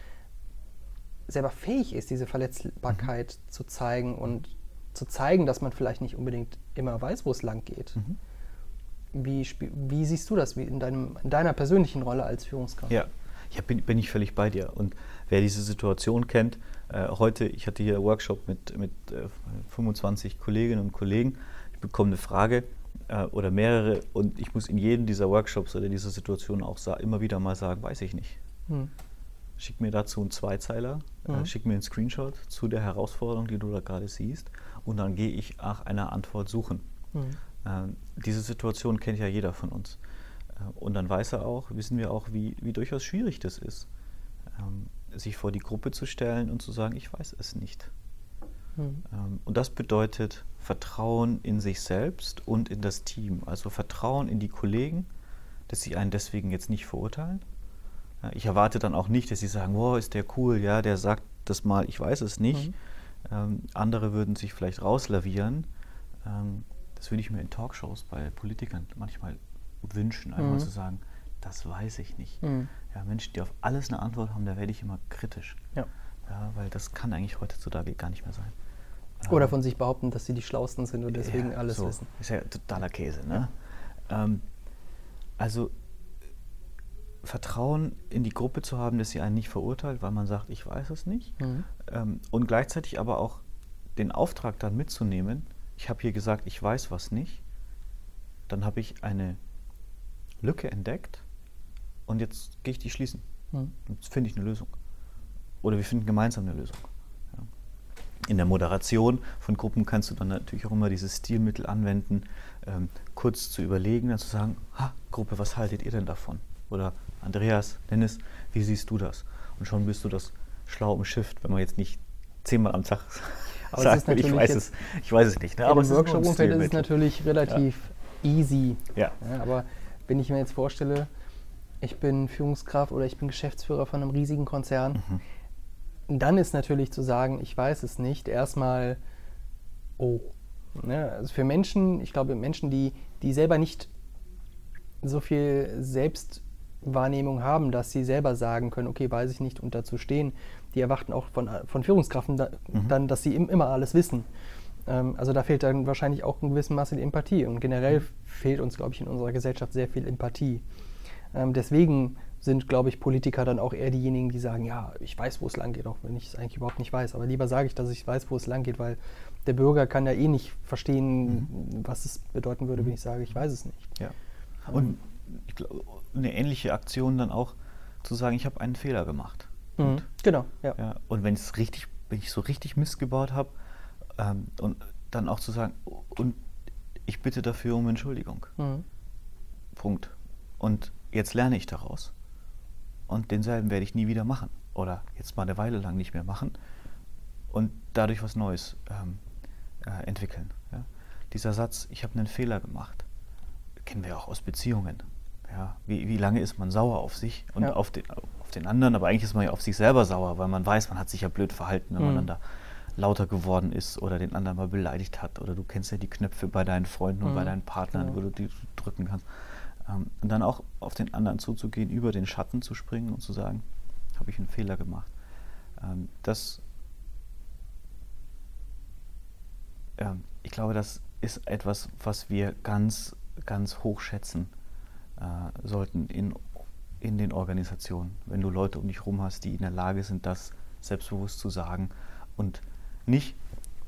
selber fähig ist, diese Verletzbarkeit zu zeigen und zu zeigen, dass man vielleicht nicht unbedingt immer weiß, wo es lang geht. Wie, spie- wie siehst du das wie in, deinem, in deiner persönlichen Rolle als Führungskraft? Ja, ja bin, bin ich völlig bei dir. Und wer diese Situation kennt, äh, heute, ich hatte hier einen Workshop mit, mit äh, 25 Kolleginnen und Kollegen, ich bekomme eine Frage äh, oder mehrere und ich muss in jedem dieser Workshops oder dieser Situation auch immer wieder mal sagen, weiß ich nicht. Hm. Schick mir dazu einen Zweizeiler, äh, Mhm. schick mir einen Screenshot zu der Herausforderung, die du da gerade siehst und dann gehe ich nach einer Antwort suchen. Hm. Ähm, diese Situation kennt ja jeder von uns. Äh, und dann weiß er auch, wissen wir auch, wie, wie durchaus schwierig das ist, ähm, sich vor die Gruppe zu stellen und zu sagen, ich weiß es nicht. Hm. Ähm, und das bedeutet Vertrauen in sich selbst und in das Team. Also Vertrauen in die Kollegen, dass sie einen deswegen jetzt nicht verurteilen. Ja, ich erwarte dann auch nicht, dass sie sagen, wow, ist der cool, ja, der sagt das mal, ich weiß es nicht. Mhm. Ähm, andere würden sich vielleicht rauslavieren. Ähm, das würde ich mir in Talkshows bei Politikern manchmal wünschen, einmal Mhm. zu sagen, das weiß ich nicht. Mhm. Ja, Menschen, die auf alles eine Antwort haben, da werde ich immer kritisch. Ja. Ja, weil das kann eigentlich heutzutage gar nicht mehr sein. Oder Ähm, von sich behaupten, dass sie die Schlausten sind und deswegen ja, alles so. wissen. Ist ja totaler Käse, ne? Ähm, also Vertrauen in die Gruppe zu haben, dass sie einen nicht verurteilt, weil man sagt, ich weiß es nicht. Mhm. Ähm, und gleichzeitig aber auch den Auftrag dann mitzunehmen, ich habe hier gesagt, ich weiß was nicht, dann habe ich eine Lücke entdeckt und jetzt gehe ich die schließen. Mhm. Jetzt finde ich eine Lösung. Oder wir finden gemeinsam eine Lösung. Ja. In der Moderation von Gruppen kannst du dann natürlich auch immer dieses Stilmittel anwenden, ähm, kurz zu überlegen, dann zu sagen, ha, Gruppe, was haltet ihr denn davon? Oder Andreas, Dennis, wie siehst du das? Und schon bist du das schlau umschifft, wenn man jetzt nicht zehnmal am Tag Aber sagt, ich weiß es, ich weiß es nicht. Ne? Nur ein Workshop-Umfeld ist es natürlich relativ easy. Ja. Ja, aber wenn ich mir jetzt vorstelle, ich bin Führungskraft oder ich bin Geschäftsführer von einem riesigen Konzern, dann ist natürlich zu sagen, ich weiß es nicht, erstmal, oh. Ne? Also für Menschen, ich glaube, Menschen, die, die selber nicht so viel Selbstwahrnehmung haben, dass sie selber sagen können, okay, weiß ich nicht und dazu stehen, die erwarten auch von, von Führungskräften da, dann, dass sie im, immer alles wissen. Ähm, also da fehlt dann wahrscheinlich auch in gewissem Maße die Empathie. Und generell fehlt uns, glaube ich, in unserer Gesellschaft sehr viel Empathie. Ähm, deswegen sind, glaube ich, Politiker dann auch eher diejenigen, die sagen, ja, ich weiß, wo es lang geht, auch wenn ich es eigentlich überhaupt nicht weiß. Aber lieber sage ich, dass ich weiß, wo es lang geht, weil der Bürger kann ja eh nicht verstehen, was es bedeuten würde, wenn ich sage, ich weiß es nicht. Ja. Und ich glaub, eine ähnliche Aktion dann auch zu sagen, ich habe einen Fehler gemacht. Mhm. Genau, ja. Ja, und wenn es richtig, wenn ich so richtig Mist gebaut habe, ähm, und dann auch zu sagen, und ich bitte dafür um Entschuldigung. Mhm. Punkt. Und jetzt lerne ich daraus. Und denselben werde ich nie wieder machen. Oder jetzt mal eine Weile lang nicht mehr machen. Und dadurch was Neues ähm, äh, entwickeln. Ja? Dieser Satz, ich habe einen Fehler gemacht, kennen wir auch aus Beziehungen. Ja? Wie, wie lange ist man sauer auf sich und Ja. auf, den, auf den anderen, aber eigentlich ist man ja auf sich selber sauer, weil man weiß, man hat sich ja blöd verhalten, wenn man Mhm. dann da lauter geworden ist oder den anderen mal beleidigt hat. Oder du kennst ja die Knöpfe bei deinen Freunden und bei Mhm, deinen Partnern, genau. wo du die drücken kannst. Ähm, und dann auch auf den anderen zuzugehen, über den Schatten zu springen und zu sagen, habe ich einen Fehler gemacht. Ähm, das, ähm, ich glaube, das ist etwas, was wir ganz, ganz hoch schätzen äh, sollten in, in den Organisationen. Wenn du Leute um dich herum hast, die in der Lage sind, das selbstbewusst zu sagen und nicht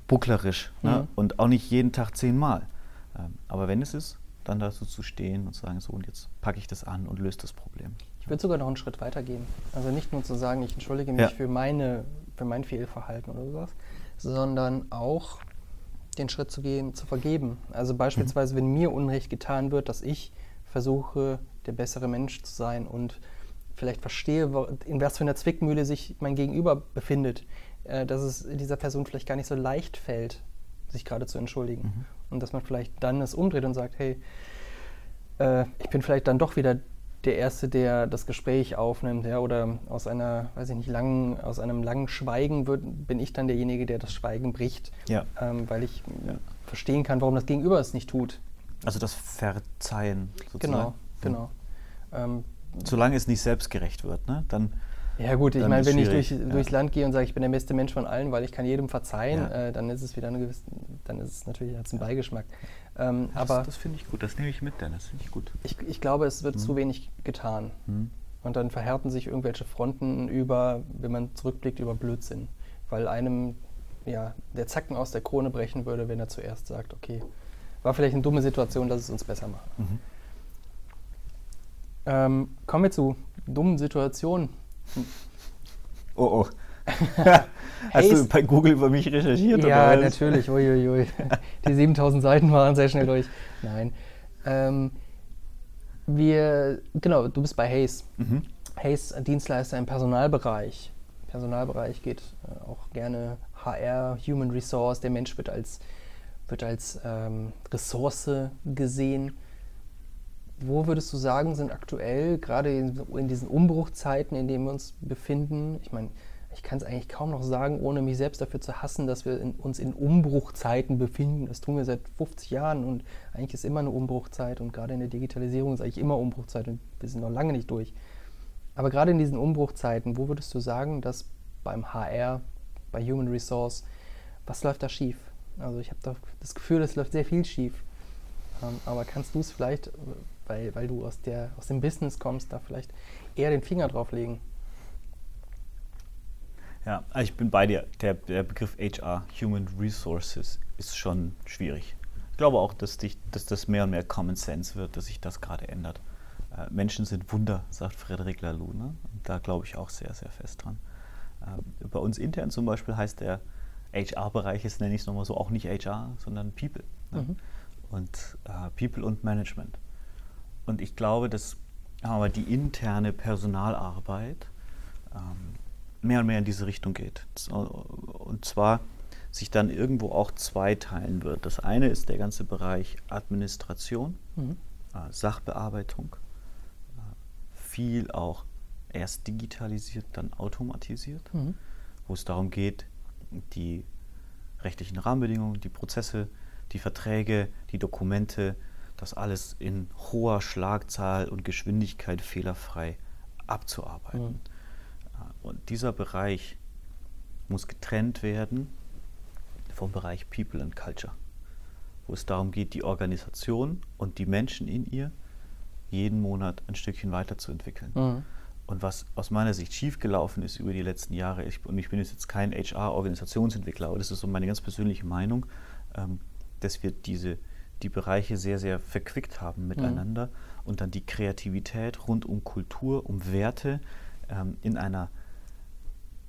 bucklerisch ne? Mhm. und auch nicht jeden Tag zehnmal. Ähm, aber wenn es ist, dann dazu zu stehen und zu sagen, so und jetzt packe ich das an und löse das Problem. Ich würde sogar noch einen Schritt weiter gehen. Also nicht nur zu sagen, ich entschuldige mich Ja. für, meine, für mein Fehlverhalten oder sowas, sondern auch den Schritt zu gehen, zu vergeben. Also beispielsweise, wenn mir Unrecht getan wird, dass ich versuche, der bessere Mensch zu sein und vielleicht verstehe, in was für einer Zwickmühle sich mein Gegenüber befindet, äh, dass es dieser Person vielleicht gar nicht so leicht fällt, sich gerade zu entschuldigen. Und dass man vielleicht dann es umdreht und sagt, hey, äh, ich bin vielleicht dann doch wieder der Erste, der das Gespräch aufnimmt, ja, oder aus einer, weiß ich nicht, langen, aus einem langen Schweigen wird, bin ich dann derjenige, der das Schweigen bricht, Ja. ähm, weil ich Ja. verstehen kann, warum das Gegenüber es nicht tut. Also das Verzeihen sozusagen. Genau, genau. Ähm, Solange es nicht selbstgerecht wird, ne? dann ja gut, ich meine, wenn ich schwierig, durch, ja. durchs Land gehe und sage, ich bin der beste Mensch von allen, weil ich kann jedem verzeihen, Ja. äh, dann ist es wieder eine gewisse, dann ist es natürlich hat's einen Beigeschmack. Ähm, das, aber das finde ich gut, das nehme ich mit, Dennis, finde ich gut. ich, ich glaube, es wird zu wenig getan. Hm. Und dann verhärten sich irgendwelche Fronten über, wenn man zurückblickt, über Blödsinn. Weil einem ja, der Zacken aus der Krone brechen würde, wenn er zuerst sagt, okay, war vielleicht eine dumme Situation, lass es uns besser machen. Mhm. Ähm, kommen wir zu dummen Situationen. Oh oh. Hast du bei Google über mich recherchiert? Ja, oder was? natürlich. Uiuiui. Die 7000 Seiten waren sehr schnell durch. Nein. Ähm, wir, genau, du bist bei Hayes. Mhm. Hayes Dienstleister im Personalbereich. Personalbereich geht äh, auch gerne HR, Human Resource. Der Mensch wird als, wird als ähm, Ressource gesehen. Wo würdest du sagen, sind aktuell, gerade in, diesen Umbruchzeiten, in denen wir uns befinden, ich meine, ich kann es eigentlich kaum noch sagen, ohne mich selbst dafür zu hassen, dass wir in, uns in Umbruchzeiten befinden. Das tun wir seit 50 Jahren und eigentlich ist immer eine Umbruchzeit und gerade in der Digitalisierung ist eigentlich immer Umbruchzeit und wir sind noch lange nicht durch. Aber gerade in diesen Umbruchzeiten, wo würdest du sagen, dass beim HR, bei Human Resource, was läuft da schief? Also ich habe da das Gefühl, es läuft sehr viel schief. Ähm, aber kannst du es vielleicht, äh, weil, weil du aus, der, aus dem Business kommst, da vielleicht eher den Finger drauf legen? Ja, also ich bin bei dir. Der, der Begriff HR, Human Resources, ist schon schwierig. Ich glaube auch, dass, dich, dass das mehr und mehr Common Sense wird, dass sich das gerade ändert. Äh, Menschen sind Wunder, sagt Frederic Laloux. Ne? Und da glaube ich auch sehr, sehr fest dran. Ähm, bei uns intern zum Beispiel heißt der HR-Bereich, jetzt nenne ich es nochmal so, auch nicht HR, sondern People. Ne? Mhm. Und äh, People und Management. Und ich glaube, dass aber die interne Personalarbeit ähm, mehr und mehr in diese Richtung geht. Und zwar sich dann irgendwo auch zweiteilen wird. Das eine ist der ganze Bereich Administration, Mhm. äh, Sachbearbeitung, äh, viel auch erst digitalisiert, dann automatisiert, Mhm. wo es darum geht, die rechtlichen Rahmenbedingungen, die Prozesse, die Verträge, die Dokumente, das alles in hoher Schlagzahl und Geschwindigkeit fehlerfrei abzuarbeiten. Mhm. Äh, Und dieser Bereich muss getrennt werden vom Bereich People and Culture, wo es darum geht, die Organisation und die Menschen in ihr jeden Monat ein Stückchen weiterzuentwickeln. Mhm. Und was aus meiner Sicht schiefgelaufen ist über die letzten Jahre, ich, und ich bin jetzt kein HR-Organisationsentwickler, aber das ist so meine ganz persönliche Meinung, ähm, dass wir diese, die Bereiche sehr, sehr verquickt haben miteinander und dann die Kreativität rund um Kultur, um Werte ähm, in einer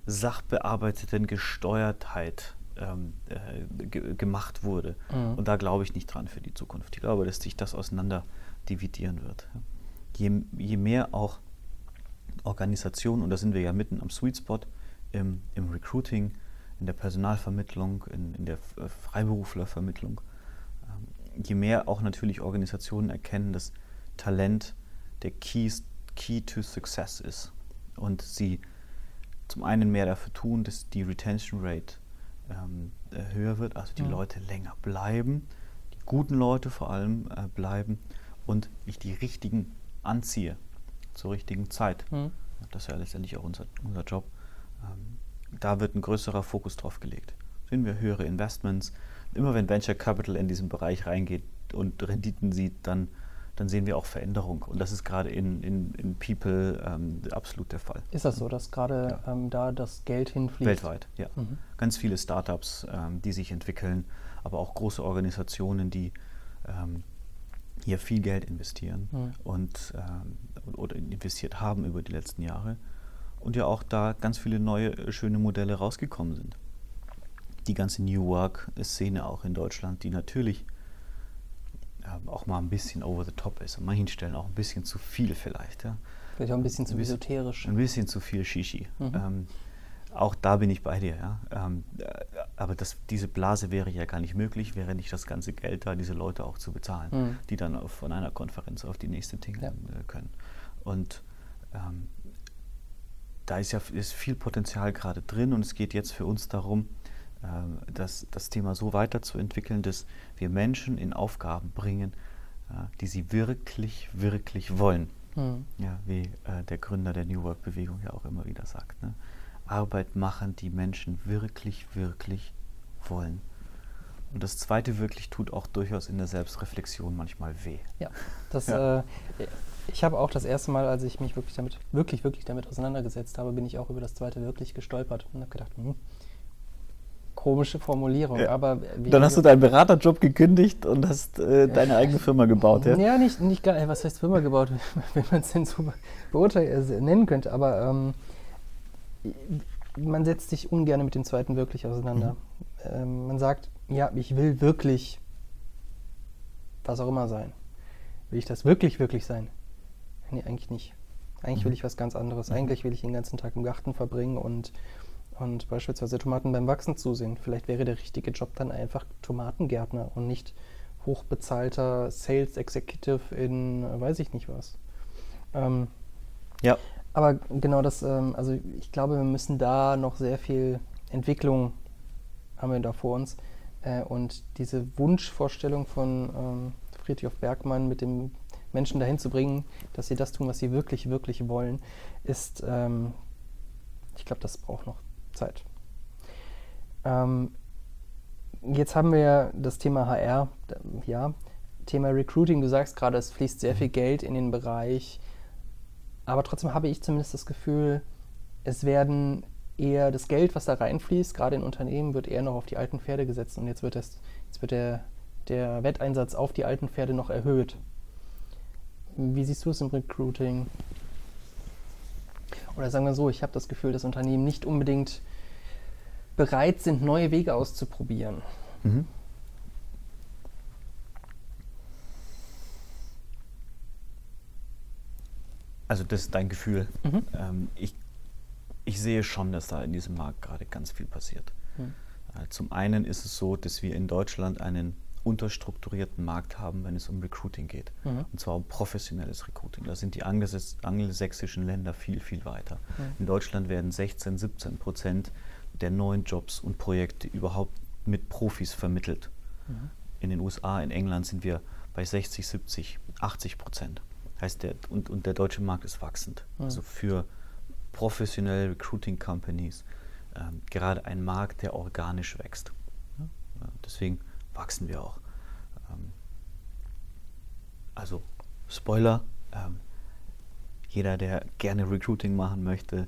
sachbearbeiteten Gesteuertheit ähm, äh, ge gemacht wurde. Mhm. Und da glaube ich nicht dran für die Zukunft. Ich glaube, dass sich das auseinander dividieren wird. Je, je mehr auch Organisationen, und da sind wir ja mitten am Sweet Spot, im, im Recruiting, in der Personalvermittlung, in, in der äh, Freiberuflervermittlung, je mehr auch natürlich Organisationen erkennen, dass Talent der Key, Key to Success ist und sie zum einen mehr dafür tun, dass die Retention Rate ähm, äh, höher wird, also die Mhm. Leute länger bleiben, die guten Leute vor allem äh, bleiben und ich die richtigen anziehe zur richtigen Zeit. Mhm. Das ist ja letztendlich auch unser, unser Job. Ähm, da wird ein größerer Fokus drauf gelegt. Sehen wir höhere Investments. Immer wenn Venture Capital in diesen Bereich reingeht und Renditen sieht, dann, dann sehen wir auch Veränderung. Und das ist gerade in, in, in People ähm, absolut der Fall. Ist das so, dass gerade ähm, da das Geld hinfließt? Weltweit, ja. Mhm. Ganz viele Startups, ähm, die sich entwickeln, aber auch große Organisationen, die ähm, hier viel Geld investieren Mhm. und ähm, oder investiert haben über die letzten Jahre und ja auch da ganz viele neue schöne Modelle rausgekommen sind. Die ganze New Work-Szene auch in Deutschland, die natürlich auch mal ein bisschen over the top ist. An manchen Stellen auch ein bisschen zu viel vielleicht. Ja. Vielleicht auch ein bisschen zu esoterisch. Ein bisschen zu viel Shishi. Mhm. Ähm, auch da bin ich bei dir, ja. Ähm, äh, aber das, diese Blase wäre ja gar nicht möglich, wäre nicht das ganze Geld da, diese Leute auch zu bezahlen, Mhm. die dann auf, von einer Konferenz auf die nächste tingeln Ja. äh, können. Und ähm, da ist ja ist viel Potenzial gerade drin und es geht jetzt für uns darum, das, das Thema so weiterzuentwickeln, dass wir Menschen in Aufgaben bringen, äh, die sie wirklich, wirklich wollen. Mhm. Ja, wie äh, der Gründer der New Work-Bewegung ja auch immer wieder sagt. Ne? Arbeit machen, die Menschen wirklich, wirklich wollen. Und das zweite wirklich tut auch durchaus in der Selbstreflexion manchmal weh. Ja, das, Ja. Äh, ich habe auch das erste Mal, als ich mich wirklich damit, wirklich, wirklich damit auseinandergesetzt habe, bin ich auch über das zweite wirklich gestolpert und habe gedacht, hm, komische Formulierung, Ja. aber Dann hast du deinen Beraterjob gekündigt und hast äh, deine eigene Firma gebaut, ja? Ja, nicht, nicht gar, was heißt Firma gebaut, wenn man es denn so beurteilen, äh, nennen könnte, aber ähm, man setzt sich ungern mit dem zweiten wirklich auseinander. Ähm, man sagt, ja, ich will wirklich was auch immer sein. Will ich das wirklich, wirklich sein? Nee, eigentlich nicht. Eigentlich will ich was ganz anderes. Eigentlich will ich den ganzen Tag im Garten verbringen und, und beispielsweise Tomaten beim Wachsen zusehen. Vielleicht wäre der richtige Job dann einfach Tomatengärtner und nicht hochbezahlter Sales Executive in weiß ich nicht was. Ähm, Ja. aber genau das, ähm, also ich glaube, wir müssen da noch sehr viel Entwicklung haben wir da vor uns. Äh, und diese Wunschvorstellung von ähm, Friedrich Bergmann mit dem Menschen dahin zu bringen, dass sie das tun, was sie wirklich, wirklich wollen, ist, ähm, ich glaube, das braucht noch Zeit. Ähm, jetzt haben wir das Thema HR, d- ja, Thema Recruiting, du sagst gerade, es fließt sehr viel Geld in den Bereich, aber trotzdem habe ich zumindest das Gefühl, es werden eher das Geld, was da reinfließt, gerade in Unternehmen, wird eher noch auf die alten Pferde gesetzt und jetzt wird, das, jetzt wird der, der Wetteinsatz auf die alten Pferde noch erhöht. Wie siehst du es im Recruiting? Oder sagen wir so, ich habe das Gefühl, dass Unternehmen nicht unbedingt bereit sind, neue Wege auszuprobieren. Mhm. Also das ist dein Gefühl. Mhm. Ähm, ich, ich sehe schon, dass da in diesem Markt gerade ganz viel passiert. Mhm. Zum einen ist es so, dass wir in Deutschland einen unterstrukturierten Markt haben, wenn es um Recruiting geht. Mhm. Und zwar um professionelles Recruiting. Da sind die angelsächs- angelsächsischen Länder viel, viel weiter. In Deutschland werden 16, 17 Prozent der neuen Jobs und Projekte überhaupt mit Profis vermittelt. In den USA, in England sind wir bei 60, 70, 80 Prozent. Heißt der, und, und der deutsche Markt ist wachsend. Also für professionelle Recruiting Companies ähm, gerade ein Markt, der organisch wächst. Ja? Deswegen wachsen wir auch. Ähm, also Spoiler, ähm, jeder, der gerne Recruiting machen möchte,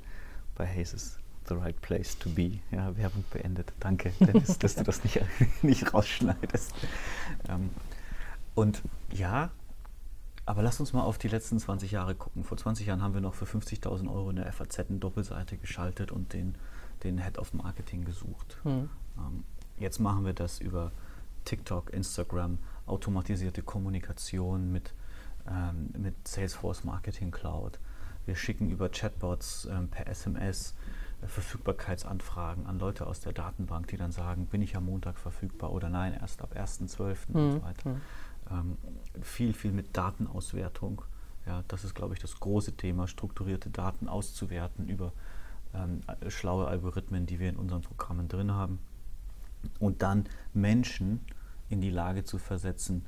bei Hayes ist the right place to be. Ja, Werbung beendet. Danke, Dennis, dass du das nicht, nicht rausschneidest. Ähm, und ja, aber lass uns mal auf die letzten 20 Jahre gucken. Vor 20 Jahren haben wir noch für 50.000 Euro in der FAZ eine Doppelseite geschaltet und den, den Head of Marketing gesucht. Mhm. Ähm, jetzt machen wir das über TikTok, Instagram, automatisierte Kommunikation mit, ähm, mit Salesforce Marketing Cloud. Wir schicken über Chatbots ähm, per SMS äh, Verfügbarkeitsanfragen an Leute aus der Datenbank, die dann sagen, bin ich am Montag verfügbar oder nein, erst ab 1.12. und Mhm. so weiter. Ähm, viel, viel mit Datenauswertung. Ja, das ist, glaube ich, das große Thema, strukturierte Daten auszuwerten über ähm, schlaue Algorithmen, die wir in unseren Programmen drin haben. und dann Menschen in die Lage zu versetzen,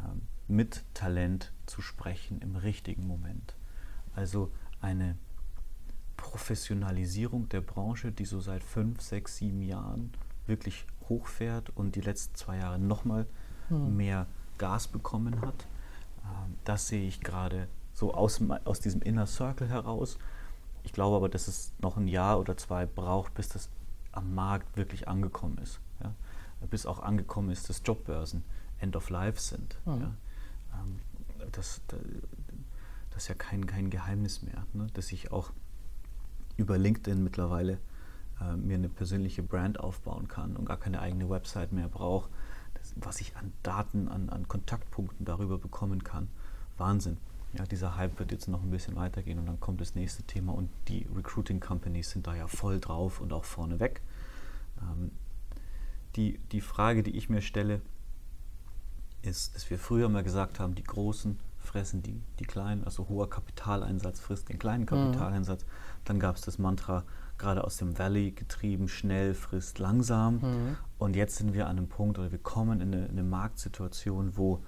ähm, mit Talent zu sprechen im richtigen Moment. Also eine Professionalisierung der Branche, die so seit fünf, sechs, sieben Jahren wirklich hochfährt und die letzten zwei Jahre nochmal hm. mehr Gas bekommen hat. Ähm, das sehe ich gerade so aus, aus diesem Inner Circle heraus. Ich glaube aber, dass es noch ein Jahr oder zwei braucht, bis das am Markt wirklich angekommen ist. Bis auch angekommen ist, dass Jobbörsen End of Life sind. Mhm. Ja? Ähm, das, das, das, ist ja kein, kein Geheimnis mehr, ne? dass ich auch über LinkedIn mittlerweile äh, mir eine persönliche Brand aufbauen kann und gar keine eigene Website mehr brauche. was ich an Daten, an, an Kontaktpunkten darüber bekommen kann. Wahnsinn. Ja, dieser Hype wird jetzt noch ein bisschen weitergehen und dann kommt das nächste Thema und die Recruiting Companies sind da ja voll drauf und auch vorne weg. Ähm, die, die Frage, die ich mir stelle, ist, dass wir früher mal gesagt haben, die Großen fressen die, die Kleinen, also hoher Kapitaleinsatz frisst den kleinen mhm. Kapitaleinsatz. Mhm. Dann gab es das Mantra, gerade aus dem Valley getrieben, schnell frisst langsam. Mhm. Und jetzt sind wir an einem Punkt, oder wir kommen in eine, in eine Marktsituation, wo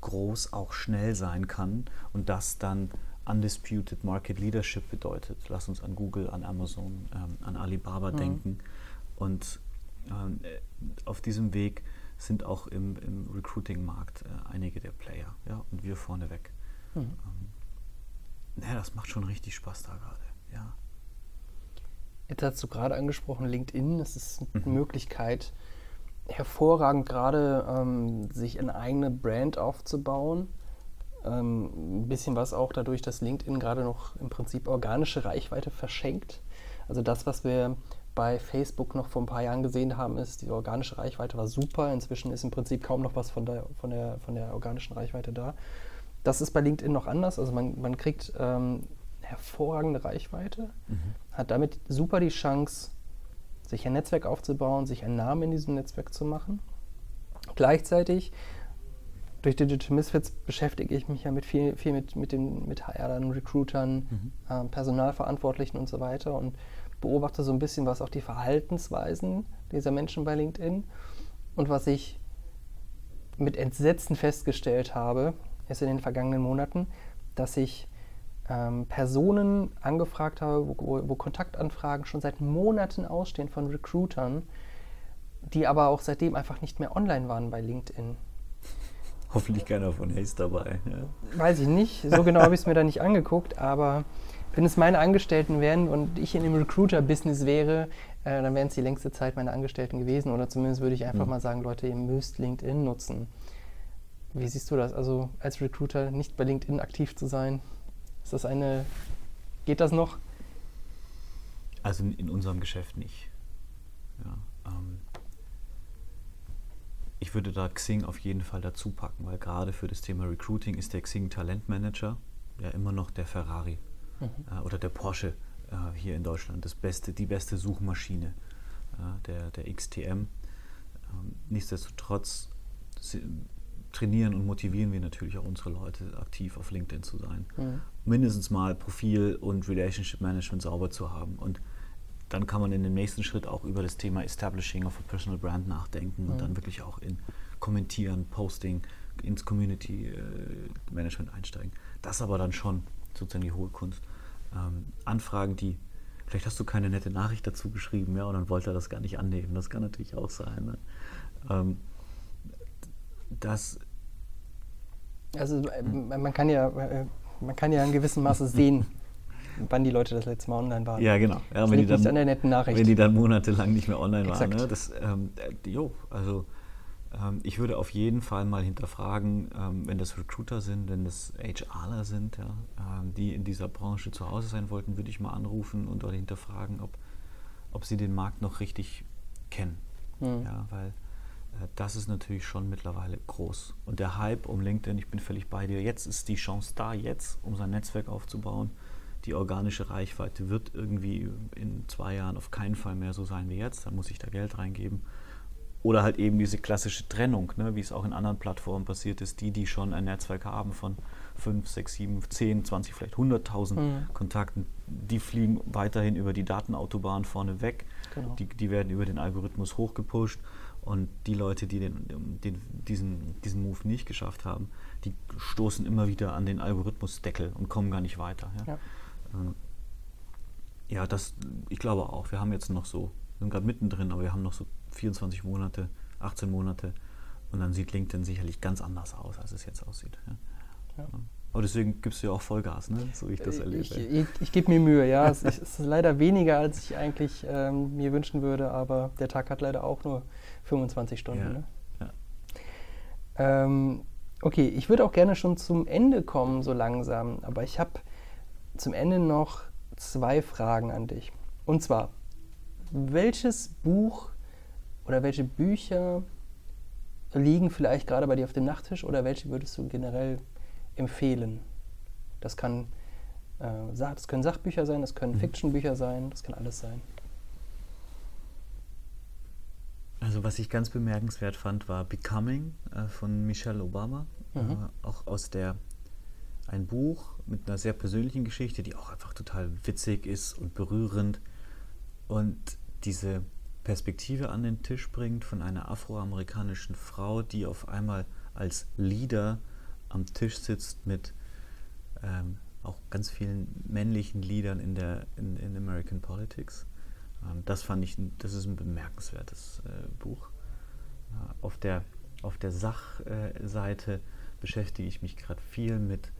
groß auch schnell sein kann und das dann undisputed Market Leadership bedeutet. Lass uns an Google, an Amazon, ähm, an Alibaba mhm. denken. Und auf diesem Weg sind auch im, im Recruiting-Markt äh, einige der Player ja, und wir vorneweg. Mhm. Ähm, naja, das macht schon richtig Spaß da gerade. Ja. Jetzt hast du gerade angesprochen, LinkedIn. Das ist eine mhm. Möglichkeit, hervorragend gerade ähm, sich eine eigene Brand aufzubauen. Ähm, ein bisschen was auch dadurch, dass LinkedIn gerade noch im Prinzip organische Reichweite verschenkt. Also das, was wir bei Facebook noch vor ein paar Jahren gesehen haben, ist, die organische Reichweite war super. Inzwischen ist im Prinzip kaum noch was von der, von der, von der organischen Reichweite da. Das ist bei LinkedIn noch anders. Also man, man kriegt ähm, hervorragende Reichweite, mhm. hat damit super die Chance, sich ein Netzwerk aufzubauen, sich einen Namen in diesem Netzwerk zu machen. Gleichzeitig, durch Digital Misfits beschäftige ich mich ja mit viel, viel mit, mit, den, mit HR-Ern, Recruitern, mhm. äh, Personalverantwortlichen und so weiter und beobachte so ein bisschen, was auch die Verhaltensweisen dieser Menschen bei LinkedIn und was ich mit Entsetzen festgestellt habe, ist in den vergangenen Monaten, dass ich ähm, Personen angefragt habe, wo, wo, Kontaktanfragen schon seit Monaten ausstehen von Recruitern, die aber auch seitdem einfach nicht mehr online waren bei LinkedIn. Hoffentlich keiner von Haze dabei. Ja. Weiß ich nicht, so genau habe ich es mir da nicht angeguckt, aber wenn es meine Angestellten wären und ich in dem Recruiter-Business wäre, äh, dann wären es die längste Zeit meine Angestellten gewesen oder zumindest würde ich einfach mhm. mal sagen, Leute, ihr müsst LinkedIn nutzen. Wie siehst du das? Also als Recruiter nicht bei LinkedIn aktiv zu sein? Ist das eine. Geht das noch? Also in unserem Geschäft nicht. Ja, ähm, ich würde da Xing auf jeden Fall dazu packen, weil gerade für das Thema Recruiting ist der Xing Talentmanager ja immer noch der Ferrari mhm. oder der Porsche äh, hier in Deutschland, das beste, die beste Suchmaschine, äh, der, der XTM. Ähm, nichtsdestotrotz trainieren und motivieren wir natürlich auch unsere Leute, aktiv auf LinkedIn zu sein. Mhm. Mindestens mal Profil und Relationship Management sauber zu haben. Und dann kann man in dem nächsten Schritt auch über das Thema Establishing of a Personal Brand nachdenken mhm. und dann wirklich auch in Kommentieren, Posting, ins Community äh, Management einsteigen. Das aber dann schon sozusagen die hohe Kunst. Ähm, Anfragen, die vielleicht hast du keine nette Nachricht dazu geschrieben, ja, und dann wollte er das gar nicht annehmen. Das kann natürlich auch sein. Ne? Ähm, das. Also hm. man kann ja, äh, man kann ja in gewissem Maße sehen, wann die Leute das letzte Mal online waren. Ja, genau. Ja, wenn, die dann, wenn die dann monatelang nicht mehr online Exakt. waren. Ne? Das, ähm, äh, jo, also ich würde auf jeden Fall mal hinterfragen, ähm, wenn das Recruiter sind, wenn das HRler sind, ja, ähm, die in dieser Branche zu Hause sein wollten, würde ich mal anrufen und oder hinterfragen, ob, ob sie den Markt noch richtig kennen. Mhm. Ja, weil äh, das ist natürlich schon mittlerweile groß. Und der Hype um LinkedIn, ich bin völlig bei dir, jetzt ist die Chance da, jetzt, um sein Netzwerk aufzubauen. Die organische Reichweite wird irgendwie in zwei Jahren auf keinen Fall mehr so sein wie jetzt. Dann muss ich da Geld reingeben. Oder halt eben diese klassische Trennung, ne, wie es auch in anderen Plattformen passiert ist, die, die schon ein Netzwerk haben von 5, 6, 7, 10, 20, vielleicht 100.000 mhm. Kontakten, die fliegen weiterhin über die Datenautobahn vorne weg. Genau. Die, die werden über den Algorithmus hochgepusht und die Leute, die den, den, diesen, diesen Move nicht geschafft haben, die stoßen immer wieder an den Algorithmusdeckel und kommen gar nicht weiter. Ja, Ja. Ähm, ja das, ich glaube auch. Wir haben jetzt noch so, wir sind gerade mittendrin, aber wir haben noch so 24 Monate, 18 Monate und dann sieht LinkedIn sicherlich ganz anders aus, als es jetzt aussieht. Ja. Ja. Aber deswegen gibst du ja auch Vollgas, ne? so wie ich das erlebe. Ich, ich, ich gebe mir Mühe, ja. es, ist- es ist leider weniger, als ich eigentlich ähm, mir wünschen würde, aber der Tag hat leider auch nur 25 Stunden. Ja, Ne? Ähm, okay, ich würde auch gerne schon zum Ende kommen, so langsam, aber ich habe zum Ende noch zwei Fragen an dich. Und zwar, welches Buch oder welche Bücher liegen vielleicht gerade bei dir auf dem Nachttisch oder welche würdest du generell empfehlen? Das kann äh, das können Sachbücher sein, das können Mhm. Fiction-Bücher sein, das kann alles sein. Also was ich ganz bemerkenswert fand, war Becoming äh, von Michelle Obama. Mhm. Äh, auch aus der ein Buch mit einer sehr persönlichen Geschichte, die auch einfach total witzig ist und berührend und diese Perspektive an den Tisch bringt von einer afroamerikanischen Frau, die auf einmal als Leader am Tisch sitzt mit ähm, auch ganz vielen männlichen Leadern in der in, in American Politics. Ähm, das fand ich, das ist ein bemerkenswertes äh, Buch. Äh, auf der auf der Sachseite beschäftige ich mich gerade viel mit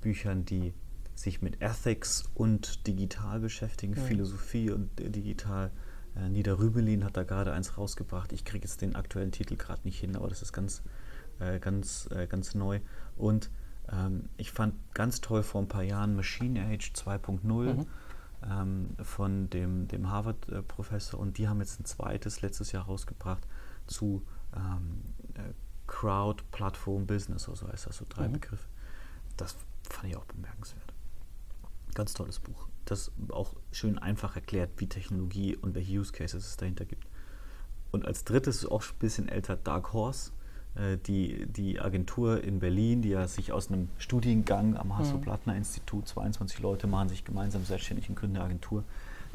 Büchern, die sich mit Ethics und digital beschäftigen, Ja. Philosophie und äh, digital. Äh, Nida Rübelin hat da gerade eins rausgebracht. Ich kriege jetzt den aktuellen Titel gerade nicht hin, aber das ist ganz, äh, ganz, äh, ganz neu. Und ähm, ich fand ganz toll vor ein paar Jahren Machine Age 2.0 Mhm. ähm, von dem, dem Harvard-Professor und die haben jetzt ein zweites letztes Jahr rausgebracht zu ähm, äh, Crowd, Plattform, Business oder so heißt das, so drei Mhm. Begriffe. Das fand ich auch bemerkenswert. Ganz tolles Buch. Das auch schön einfach erklärt, wie Technologie und welche Use Cases es dahinter gibt. Und als drittes, auch schon ein bisschen älter, Dark Horse, äh, die, die Agentur in Berlin, die ja sich aus einem Studiengang am Hasso-Plattner-Institut, 22 Leute machen sich gemeinsam selbstständig und gründen eine Agentur,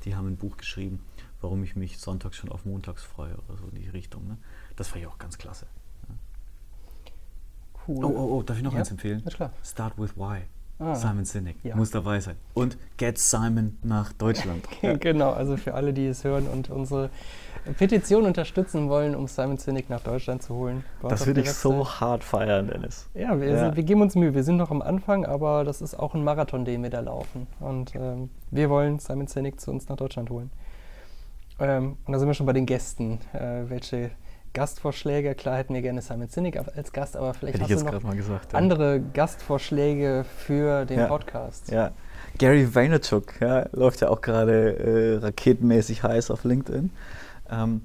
die haben ein Buch geschrieben, warum ich mich sonntags schon auf montags freue oder so in die Richtung. Ne? Das fand ich auch ganz klasse. Cool. Oh, oh, oh, darf ich noch Ja, eins empfehlen? na klar. Start with Why. Ah. Simon Sinek Ja. muss dabei sein. Und Get Simon nach Deutschland. Genau, also für alle, die es hören und unsere Petition unterstützen wollen, um Simon Sinek nach Deutschland zu holen. Das würde ich so hart feiern, Dennis. Ja, wir, Ja. Sind, wir geben uns Mühe. Wir sind noch am Anfang, aber das ist auch ein Marathon, den wir da laufen. Und ähm, wir wollen Simon Sinek zu uns nach Deutschland holen. Ähm, und da sind wir schon bei den Gästen. Äh, welche Gastvorschläge? Klar hätten wir gerne Simon Sinek als Gast, aber vielleicht Hätte hast du noch gesagt. ja. andere Gastvorschläge für den Ja. Podcast. Ja. Gary Vaynerchuk ja, läuft ja auch gerade äh, raketenmäßig heiß auf LinkedIn. Ähm,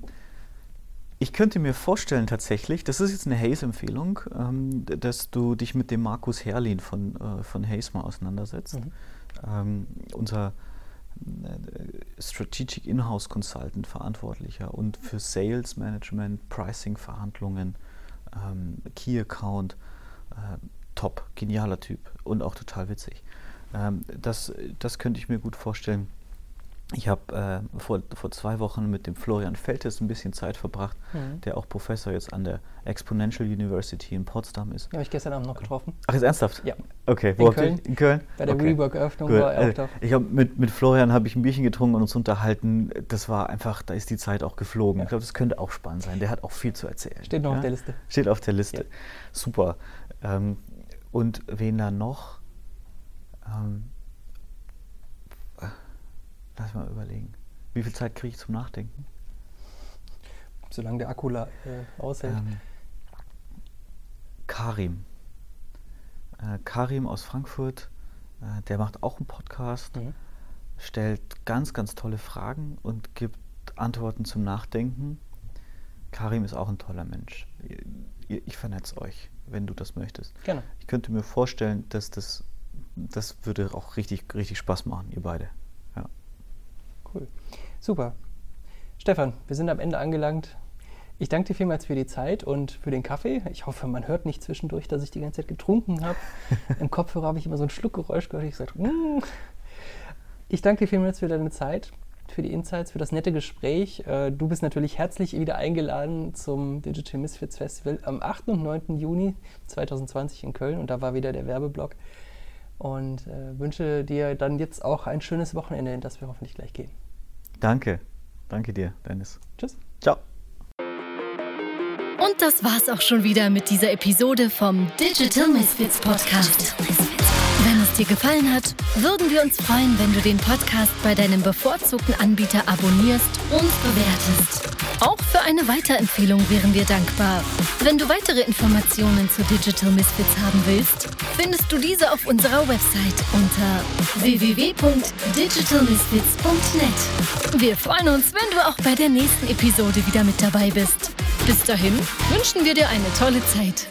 ich könnte mir vorstellen tatsächlich, das ist jetzt eine Hayes-Empfehlung, ähm, dass du dich mit dem Markus Herrlin von, äh, von Hayes mal auseinandersetzt. Mhm. Ähm, unser Strategic In-House Consultant Verantwortlicher und für Sales Management, Pricing Verhandlungen, ähm, Key Account, äh, top, genialer Typ und auch total witzig. Ähm, das, das könnte ich mir gut vorstellen. Ich habe äh, vor, vor zwei Wochen mit dem Florian Feltes ein bisschen Zeit verbracht, Mhm. der auch Professor jetzt an der Exponential University in Potsdam ist. Den habe ich gestern Abend noch getroffen. Ach, ist ernsthaft? Ja. Okay, In wo ihr- Köln. In Köln? Bei der okay. Rework-Eröffnung Gut. war er auch Äh, da. Ich habe mit, mit Florian habe ich ein Bierchen getrunken und uns unterhalten. Das war einfach, da ist die Zeit auch geflogen. Ja. Ich glaube, das könnte auch spannend sein. Der hat auch viel zu erzählen. Steht noch auf der Liste. Steht auf der Liste. Ja. Super. Ähm, und wen da noch? Ähm, äh, lass mal überlegen. Wie viel Zeit kriege ich zum Nachdenken? Solange der Akku äh, aushält. Ähm, Karim. Äh, Karim aus Frankfurt, äh, der macht auch einen Podcast, Mhm. stellt ganz, ganz tolle Fragen und gibt Antworten zum Nachdenken. Karim ist auch ein toller Mensch. Ihr- Ich vernetze euch, wenn du das möchtest. Gerne. Ich könnte mir vorstellen, dass das, das würde auch richtig, richtig Spaß machen, ihr beide. Cool. Super. Stefan, wir sind am Ende angelangt. Ich danke dir vielmals für die Zeit und für den Kaffee. Ich hoffe, man hört nicht zwischendurch, dass ich die ganze Zeit getrunken habe. Im Kopfhörer habe ich immer so ein Schluckgeräusch gehört. Ich gesagt, mm. Ich danke dir vielmals für deine Zeit für die Insights, für das nette Gespräch. Äh, du bist natürlich herzlich wieder eingeladen zum Digital Misfits Festival am 8. und 9. Juni 2020 in Köln und da war wieder der Werbeblock. Und äh, wünsche dir dann jetzt auch ein schönes Wochenende, in das wir hoffentlich gleich gehen. Danke. Danke dir, Dennis. Tschüss. Ciao. Und das war's auch schon wieder mit dieser Episode vom Digital Misfits Podcast. Wenn es dir gefallen hat, würden wir uns freuen, wenn du den Podcast bei deinem bevorzugten Anbieter abonnierst und bewertest. Auch für eine Weiterempfehlung wären wir dankbar. Wenn du weitere Informationen zu Digital Misfits haben willst, findest du diese auf unserer Website unter www.digitalmisfits.net. Wir freuen uns, wenn du auch bei der nächsten Episode wieder mit dabei bist. Bis dahin wünschen wir dir eine tolle Zeit.